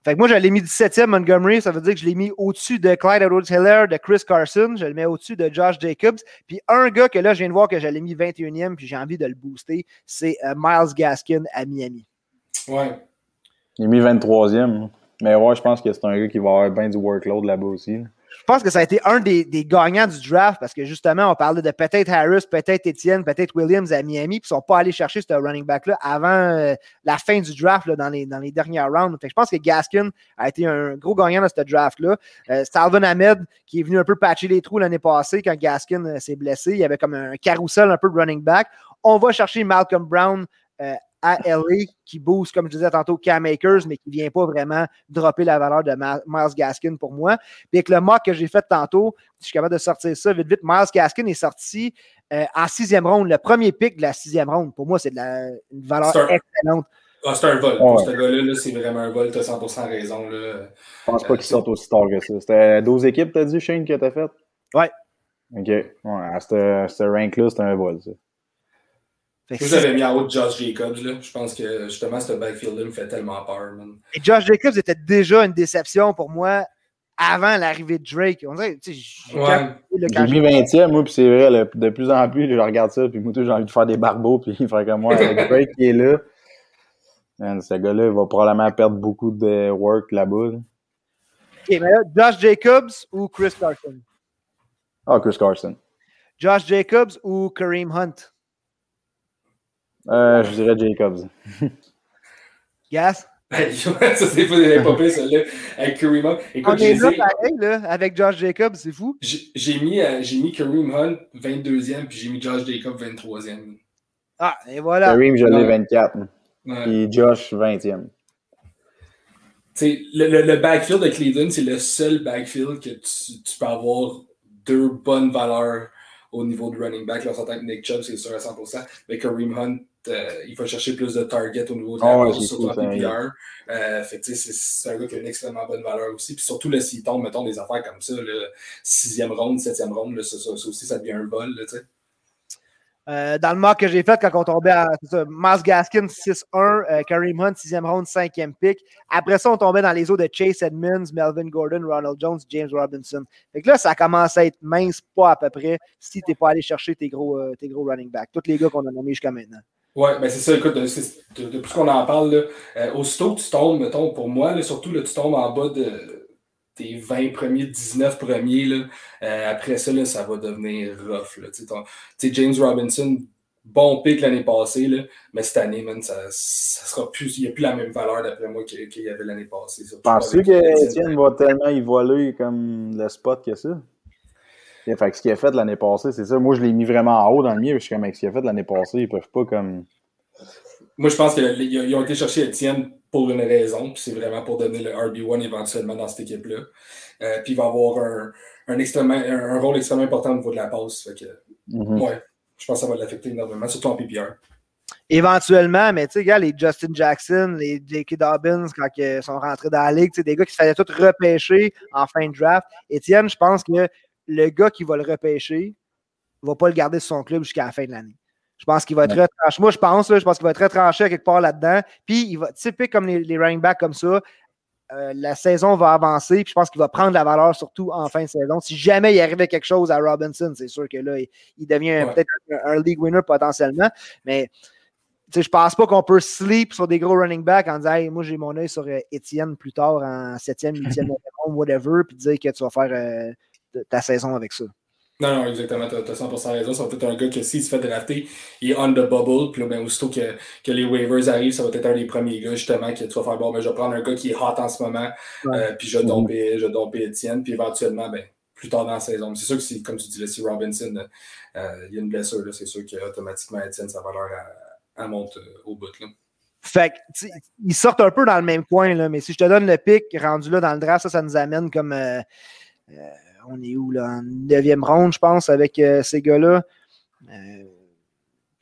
fait que moi, je l'ai mis 17e Montgomery, ça veut dire que je l'ai mis au-dessus de Clyde Edwards-Hiller, de Chris Carson, je le mets au-dessus de Josh Jacobs. Puis un gars que là, je viens de voir que je l'ai mis 21e, puis j'ai envie de le booster, c'est euh, Miles Gaskin à Miami. Ouais. Il est mis 23e. Mais ouais, je pense que c'est un gars qui va avoir bien du workload là-bas aussi. Je pense que ça a été un des, gagnants du draft parce que justement, on parlait de peut-être Harris, peut-être Etienne, peut-être Williams à Miami, puis ils ne sont pas allés chercher ce running back-là avant euh, la fin du draft là, dans, les, dernières rounds. je pense que Gaskin a été un gros gagnant de ce draft-là. Euh, Salvin Ahmed, qui est venu un peu patcher les trous l'année passée quand Gaskin euh, s'est blessé, il y avait comme un carousel un peu de running back. On va chercher Malcolm Brown à LA qui booste, comme je disais tantôt, Cam Akers, mais qui ne vient pas vraiment dropper la valeur de Miles Gaskin pour moi. Puis avec le mock que j'ai fait tantôt, je suis capable de sortir ça vite, vite. Miles Gaskin est sorti euh, en sixième ronde, le premier pick de la sixième ronde. Pour moi, c'est de la, une valeur excellente. Ah, c'est un vol. Pour ce gars-là, c'est vraiment un vol. Tu as 100% raison. Là. Je pense pas qu'il sorte aussi tard que ça. C'était 12 équipes, tu as dit, Shane, que tu as fait? Ouais. OK. Ouais, à ce rank-là, c'était un vol, ça. Moi, j'avais mis en haut Josh Jacobs. Là. Je pense que justement, ce backfield-là me fait tellement peur. Et Josh Jacobs était déjà une déception pour moi avant l'arrivée de Drake. On dirait, tu sais, ouais. j'ai mis 20e, moi, puis c'est vrai, de plus en plus, je regarde ça, puis moi, j'ai envie de faire des barbeaux, puis il fait comme moi, avec *laughs* Drake qui est là. ce gars-là, il va probablement perdre beaucoup de work là-bas. Là. OK, mais là, Josh Jacobs ou Chris Carson? Ah, Chris Carson. Josh Jacobs ou Kareem Hunt? Euh, je dirais Jacobs. *laughs* Gas? ça, c'est pas pas celle-là. Avec Kareem Hunt. Écoute, j'ai pareil, là, avec Josh Jacobs, c'est fou. J'ai mis, euh, mis Kareem Hunt 22e, puis j'ai mis Josh Jacobs 23e. Ah, et voilà. Kareem, je l'ai 24. Et Josh, 20e. Le, le, le, backfield de Cleveland, c'est le seul backfield que tu, tu, peux avoir deux bonnes valeurs au niveau de running back. Là, on s'entend que Nick Chubb, c'est sûr à 100%. Mais Kareem Hunt, euh, il faut chercher plus de targets au niveau de la oh, surtout en PPR. Euh, fait c'est un gars qui a une extrêmement bonne valeur aussi. Puis surtout, s'il tombe, mettons, des affaires comme ça, le sixième round, septième round, là, ça, ça, aussi, ça devient un vol, là. Euh, dans le mock que j'ai fait quand on tombait à Miles Gaskin 6-1, euh, Kareem Hunt 6e round, 5e pick. Après ça, on tombait dans les eaux de Chase Edmonds, Melvin Gordon, Ronald Jones, James Robinson. Fait que là, ça commence à être mince, pas à peu près, si tu n'es pas allé chercher tes gros, tes gros running backs. Tous les gars qu'on a nommés jusqu'à maintenant. Oui, ben c'est ça, écoute, depuis qu'on en parle, là, euh, aussitôt que tu tombes, mettons, pour moi, là, surtout, là, tu tombes en bas de tes 20 premiers, 19 premiers, là, euh, après ça, là, ça va devenir rough. Là, sais, James Robinson, bon pick l'année passée, là, mais cette année, man, ça, ça sera plus, il n'y a plus la même valeur d'après moi qu'il y avait l'année passée. Penses-tu qu'Etienne va tellement évoluer comme le spot que ça? Fait que ce qu'il a fait l'année passée, c'est ça. Moi, je l'ai mis vraiment en haut dans le mien. Je suis comme, avec ce qu'il a fait l'année passée, ils peuvent pas comme. Moi, je pense qu'ils ont été chercher Etienne pour une raison, puis c'est vraiment pour donner le RB1 éventuellement dans cette équipe-là. Euh, puis il va avoir un, un, extrêmement, un, rôle extrêmement important au niveau de la passe. Fait que, mm-hmm. ouais, je pense que ça va l'affecter énormément, surtout en PPR. Éventuellement, mais tu sais, gars, les Justin Jackson, les J.K. Dobbins, quand ils sont rentrés dans la ligue, des gars qui se faisaient tout repêcher en fin de draft. Etienne, je pense que le gars qui va le repêcher ne va pas le garder sur son club jusqu'à la fin de l'année. Je pense qu'il va être retranché. Moi, je pense, là, je pense qu'il va être retranché quelque part là-dedans. Puis, il va, typique comme les, running backs comme ça, euh, la saison va avancer. Puis, je pense qu'il va prendre la valeur, surtout en fin de saison. Si jamais il arrivait quelque chose à Robinson, c'est sûr que là, il, devient peut-être un, league winner potentiellement. Mais, je ne pense pas qu'on peut sleep sur des gros running backs en disant moi, j'ai mon œil sur euh, Étienne plus tard en 7e, 8e, *laughs* whatever, puis dire que tu vas faire. Euh, ta saison avec ça. Non, non, exactement. Tu as, 100% raison. Ça va être un gars que s'il se fait drafter, il est on the bubble. Puis là, ben, aussitôt que, que les waivers arrivent, ça va être un des premiers gars, justement, que tu vas faire bon, ben, je vais prendre un gas qui est hot en ce moment, euh, puis je vais domper, je Étienne. Puis éventuellement, ben, plus tard dans la saison. C'est sûr que, c'est, comme tu disais, si Robinson, euh, il y a une blessure, c'est sûr qu'automatiquement, Etienne, sa valeur, elle, monte au bout. Là. Fait que, ils sortent un peu dans le même coin, là, mais si je te donne le pic rendu là dans le draft, ça, ça nous amène comme. On est où, là? En 9e ronde, je pense, avec ces gars-là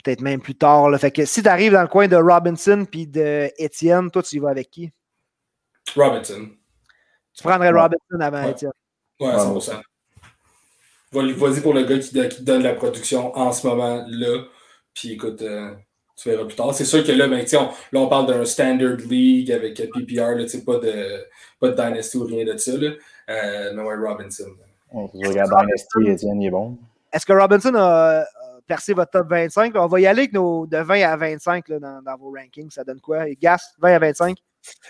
peut-être même plus tard. Là. Fait que si tu arrives dans le coin de Robinson puis de Étienne, toi, tu y vas avec qui? Robinson. Tu prendrais Robinson avant ouais. Étienne? Ouais, 100%. Vas-y pour le gars qui, qui, donne la production en ce moment-là. Puis écoute, euh, tu verras plus tard. C'est sûr que là, ben, on, là, on parle d'un standard league avec PPR, là, pas, de, pas de Dynasty ou rien de ça. Là. Euh, mais ouais, Robinson. On regarde Dynasty, Étienne, il est bon. Est-ce que Robinson a, percer votre top 25. On va y aller avec nos de 20 à 25 là, dans, dans, vos rankings. Ça donne quoi? Et Gas, 20 à 25?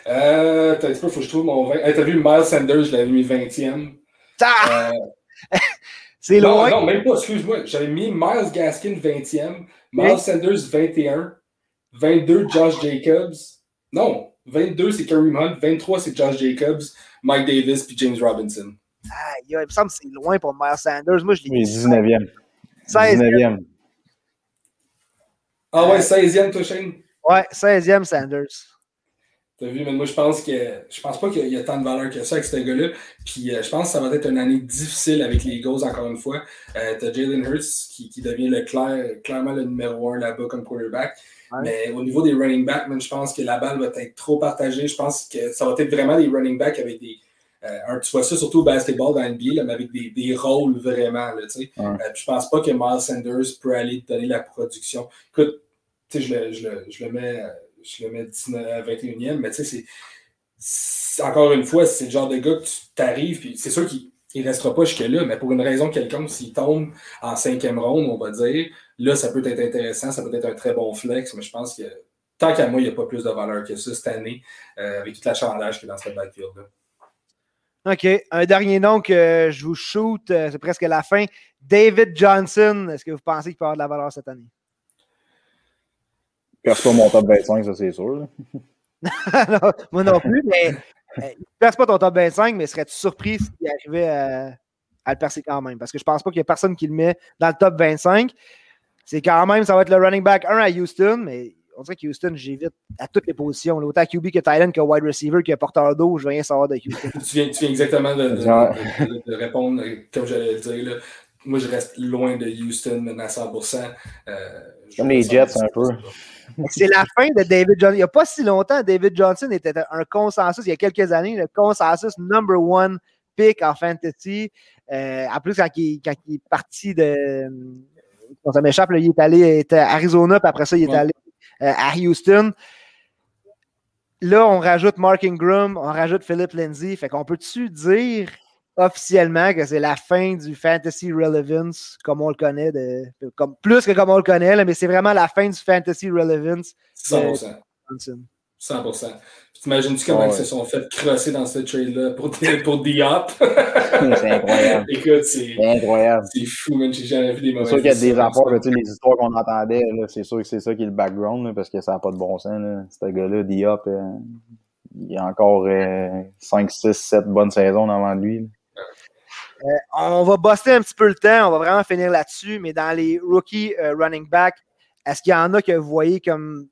Euh, t'as un faut que je trouve mon 20. t'as vu Miles Sanders, je l'avais mis 20e. Ah! Euh... *laughs* C'est loin. Non, même pas, excuse-moi. J'avais mis Miles Gaskin 20e, Miles Sanders 21, 22 Josh Jacobs. Non, 22 c'est Kareem Hunt, 23 c'est Josh Jacobs, Mike Davis puis James Robinson. Ah, il me semble que c'est loin pour Miles Sanders. Moi, je l'ai mis 19e. 16e. Ah ouais, 16e, toi, Shane? Ouais, 16e Sanders. T'as vu, mais moi, je pense que je pense pas qu'il y a tant de valeur que ça avec ce gars-là. Puis euh, je pense que ça va être une année difficile avec les Eagles, encore une fois. Euh, t'as Jalen Hurts qui, qui, devient le clair, clairement le numéro un là-bas comme quarterback. Mais au niveau des running backs, je pense que la balle va être trop partagée. Je pense que ça va être vraiment des running backs avec des, euh, tu vois ça surtout au basketball dans NBA, mais avec des, des, rôles vraiment. Là, ouais. euh, je pense pas que Miles Sanders peut aller donner la production. Écoute, je le, je, le, je le mets, je le mets 19, 21e, mais c'est encore une fois, c'est le genre de gars que tu t'arrives, puis c'est sûr qu'il ne restera pas jusque-là, mais pour une raison quelconque, s'il tombe en cinquième ronde, on va dire, là, ça peut être intéressant, ça peut être un très bon flex, mais je pense que tant qu'à moi, il n'y a pas plus de valeur que ça cette année, euh, avec toute la chandage qui est dans ce backfield-là. OK. Un dernier nom que je vous shoot, euh, c'est presque la fin. David Johnson, est-ce que vous pensez qu'il peut avoir de la valeur cette année? Perce pas mon top 25, ça c'est sûr. *laughs* non, moi non plus, mais euh, il ne perce pas ton top 25, mais serais-tu surpris s'il arrivait à, à, le percer quand même? Parce que je pense pas qu'il y ait personne qui le met dans le top 25. C'est quand même, ça va être le running back 1 à Houston, mais on dirait que Houston, j'évite à toutes les positions. Là. Autant QB que Thailand, que wide receiver, que porteur d'eau, je veux rien savoir de Houston. *laughs* tu, viens, tu viens exactement de, de, de, de répondre, comme j'allais le dire. Là. Moi, je reste loin de Houston à 100%. Euh, comme les Jets, un peu. C'est la fin de David Johnson. Il n'y a pas si longtemps, David Johnson était un consensus, il y a quelques années, le consensus number one pick en fantasy. Euh, en plus, quand il, quand il est parti de. Quand ça m'échappe, il est allé à Arizona, puis après ça, il est ouais. allé euh, à Houston. Là, on rajoute Mark Ingram, on rajoute Philip Lindsay. Fait qu'on peut-tu dire officiellement que c'est la fin du fantasy relevance comme on le connaît, de, comme, plus que comme on le connaît, là, mais c'est vraiment la fin du fantasy relevance. 100%. 100%. T'imagines-tu comment oh, ouais. ils se sont fait crosser dans ce trade-là pour, pour Diop? *laughs* c'est incroyable. Écoute, c'est incroyable. C'est fou, même. J'ai jamais vu des C'est sûr qu'il y a des rapports, les histoires qu'on entendait, c'est sûr que c'est ça qui est le background, là, parce que ça n'a pas de bon sens. Là. Ce gars-là, Diop, euh, il y a encore euh, 5, 6, 7 bonnes saisons devant lui. Euh, on va bosser un petit peu le temps, on va vraiment finir là-dessus, mais dans les rookies euh, running back, est-ce qu'il y en a que vous voyez comme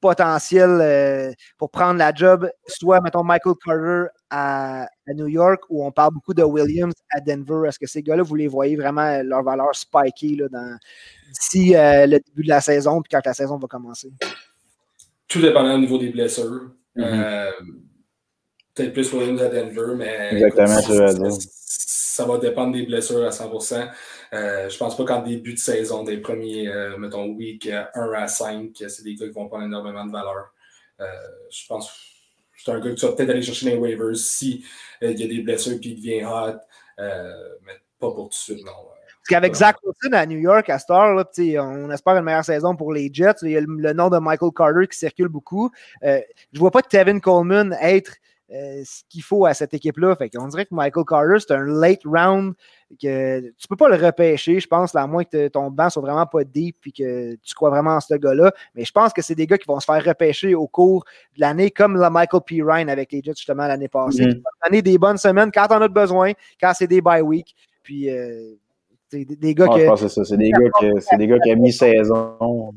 potentiel euh, pour prendre la job, soit, mettons, Michael Carter à, à, New York, ou on parle beaucoup de Williams à Denver. Est-ce que ces gars-là, vous les voyez vraiment leur valeur spiker d'ici euh, le début de la saison, puis quand la saison va commencer? Tout dépendant au niveau des blessures. Mm -hmm. euh, Peut-être plus Williams à Denver, mais Exactement, écoute, ça, ça, va dépendre des blessures à 100%. Euh, je pense pas qu'en début de saison, des premiers, euh, mettons, week 1 à 5, c'est des gars qui vont prendre énormément de valeur. Euh, je pense que c'est un gars que tu vas peut-être aller chercher les waivers si il y a des blessures et il devient hot, mais pas pour tout de suite, non. Parce qu'avec Zach Wilson à New York, à Star, là, on espère une meilleure saison pour les Jets. Il y a le, le nom de Michael Carter qui circule beaucoup. je vois pas Tevin Coleman être euh, ce qu'il faut à cette équipe-là. Fait qu'on dirait que Michael Carter, c'est un late round que tu peux pas le repêcher, je pense, là, à moins que ton banc soit vraiment pas deep et que tu crois vraiment en ce gars-là. Mais je pense que c'est des gars qui vont se faire repêcher au cours de l'année, comme la Michael P. Ryan avec les Jets justement l'année passée. Mm -hmm. L'année des bonnes semaines quand on a besoin, quand c'est des bye week. puis euh, des, des, gars ah, que. Je pense que c'est ça. C'est des, gars qui, c'est des gars qui ont mis saison.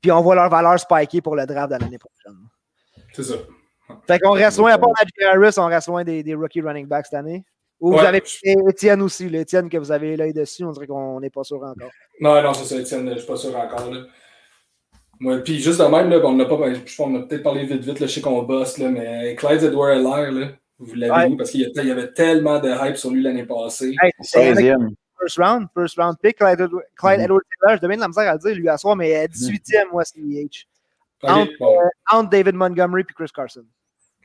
Puis on voit leur valeur spiker pour le draft de l'année prochaine. C'est ça. Fait qu'on reste loin, à part Najee Harris, on reste loin des, des rookie running backs cette année. Ou vous avez Étienne aussi, le Étienne que vous avez l'œil dessus, on dirait qu'on n'est pas sûr encore. Non, non, c'est ça, Étienne, je suis pas sûr encore. Là. Moi, puis juste de même, là, on a pas, ben, je pense qu'on a peut-être parlé vite vite, là, je sais qu'on bosse, là, mais Clyde Edward là, vous l'avez Ouais. vu parce qu'il y, avait tellement de hype sur lui l'année passée. Hey, c'est avec 16e. first round, first round pick, Clyde, Edward- Clyde Mhm. Edwards Taylor, je demande de la misère à le dire lui à mais euh, 18e, moi, CEH. Ok, Entre, bon, euh, entre David Montgomery et Chris Carson.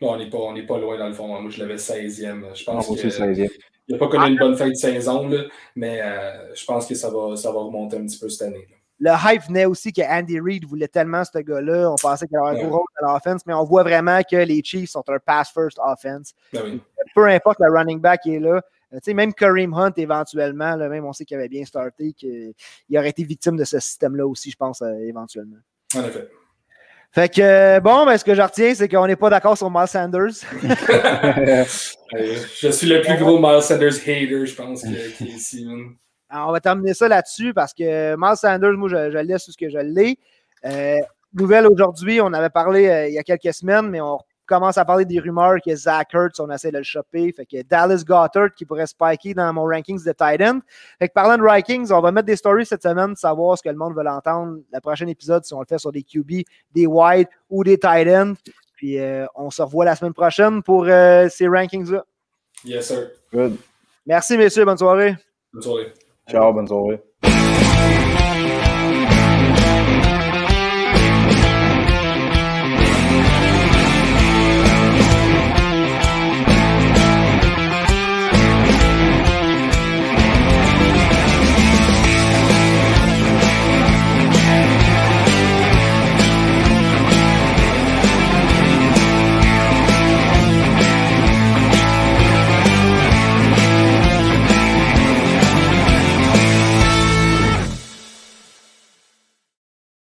On n'est pas, on n'est pas loin dans le fond. Moi, je l'avais 16e. Je pense moi que aussi, 16e. il n'a pas connu une bonne fin de saison, là, mais euh, je pense que ça va, ça va remonter un petit peu cette année. là. Le hype venait aussi que Andy Reid voulait tellement ce gars-là. On pensait qu'il avait un Ouais. gros rôle dans l'offense, mais on voit vraiment que les Chiefs sont un pass-first offense. Ben oui. peu importe le running back qui est là. Euh, tu sais, même Kareem Hunt, éventuellement, là, même on sait qu'il avait bien starté, qu'il aurait été victime de ce système-là aussi, je pense, euh, éventuellement. En effet. Fait que, bon, ben, ce que je retiens, c'est qu'on n'est pas d'accord sur Miles Sanders. *laughs* *laughs* Je suis le plus gros Miles Sanders hater, je pense, qui, est *laughs* ici. Alors, on va terminer ça là-dessus parce que Miles Sanders, moi, je, je le laisse ce que je l'ai. Euh, nouvelle aujourd'hui, on avait parlé euh, il y a quelques semaines, mais on commence à parler des rumeurs que Zach Ertz, on essaie de le choper. Fait que Dallas Goddard qui pourrait spiker dans mon rankings de tight end. Fait que parlant de rankings, on va mettre des stories cette semaine, savoir ce que le monde veut entendre. Le prochain épisode, si on le fait sur des QB, des wide ou des tight ends. Puis euh, on se revoit la semaine prochaine pour euh, ces rankings-là. Yes, sir. Good. Merci, messieurs. Bonne soirée. Bonne soirée. Ciao, bonne soirée.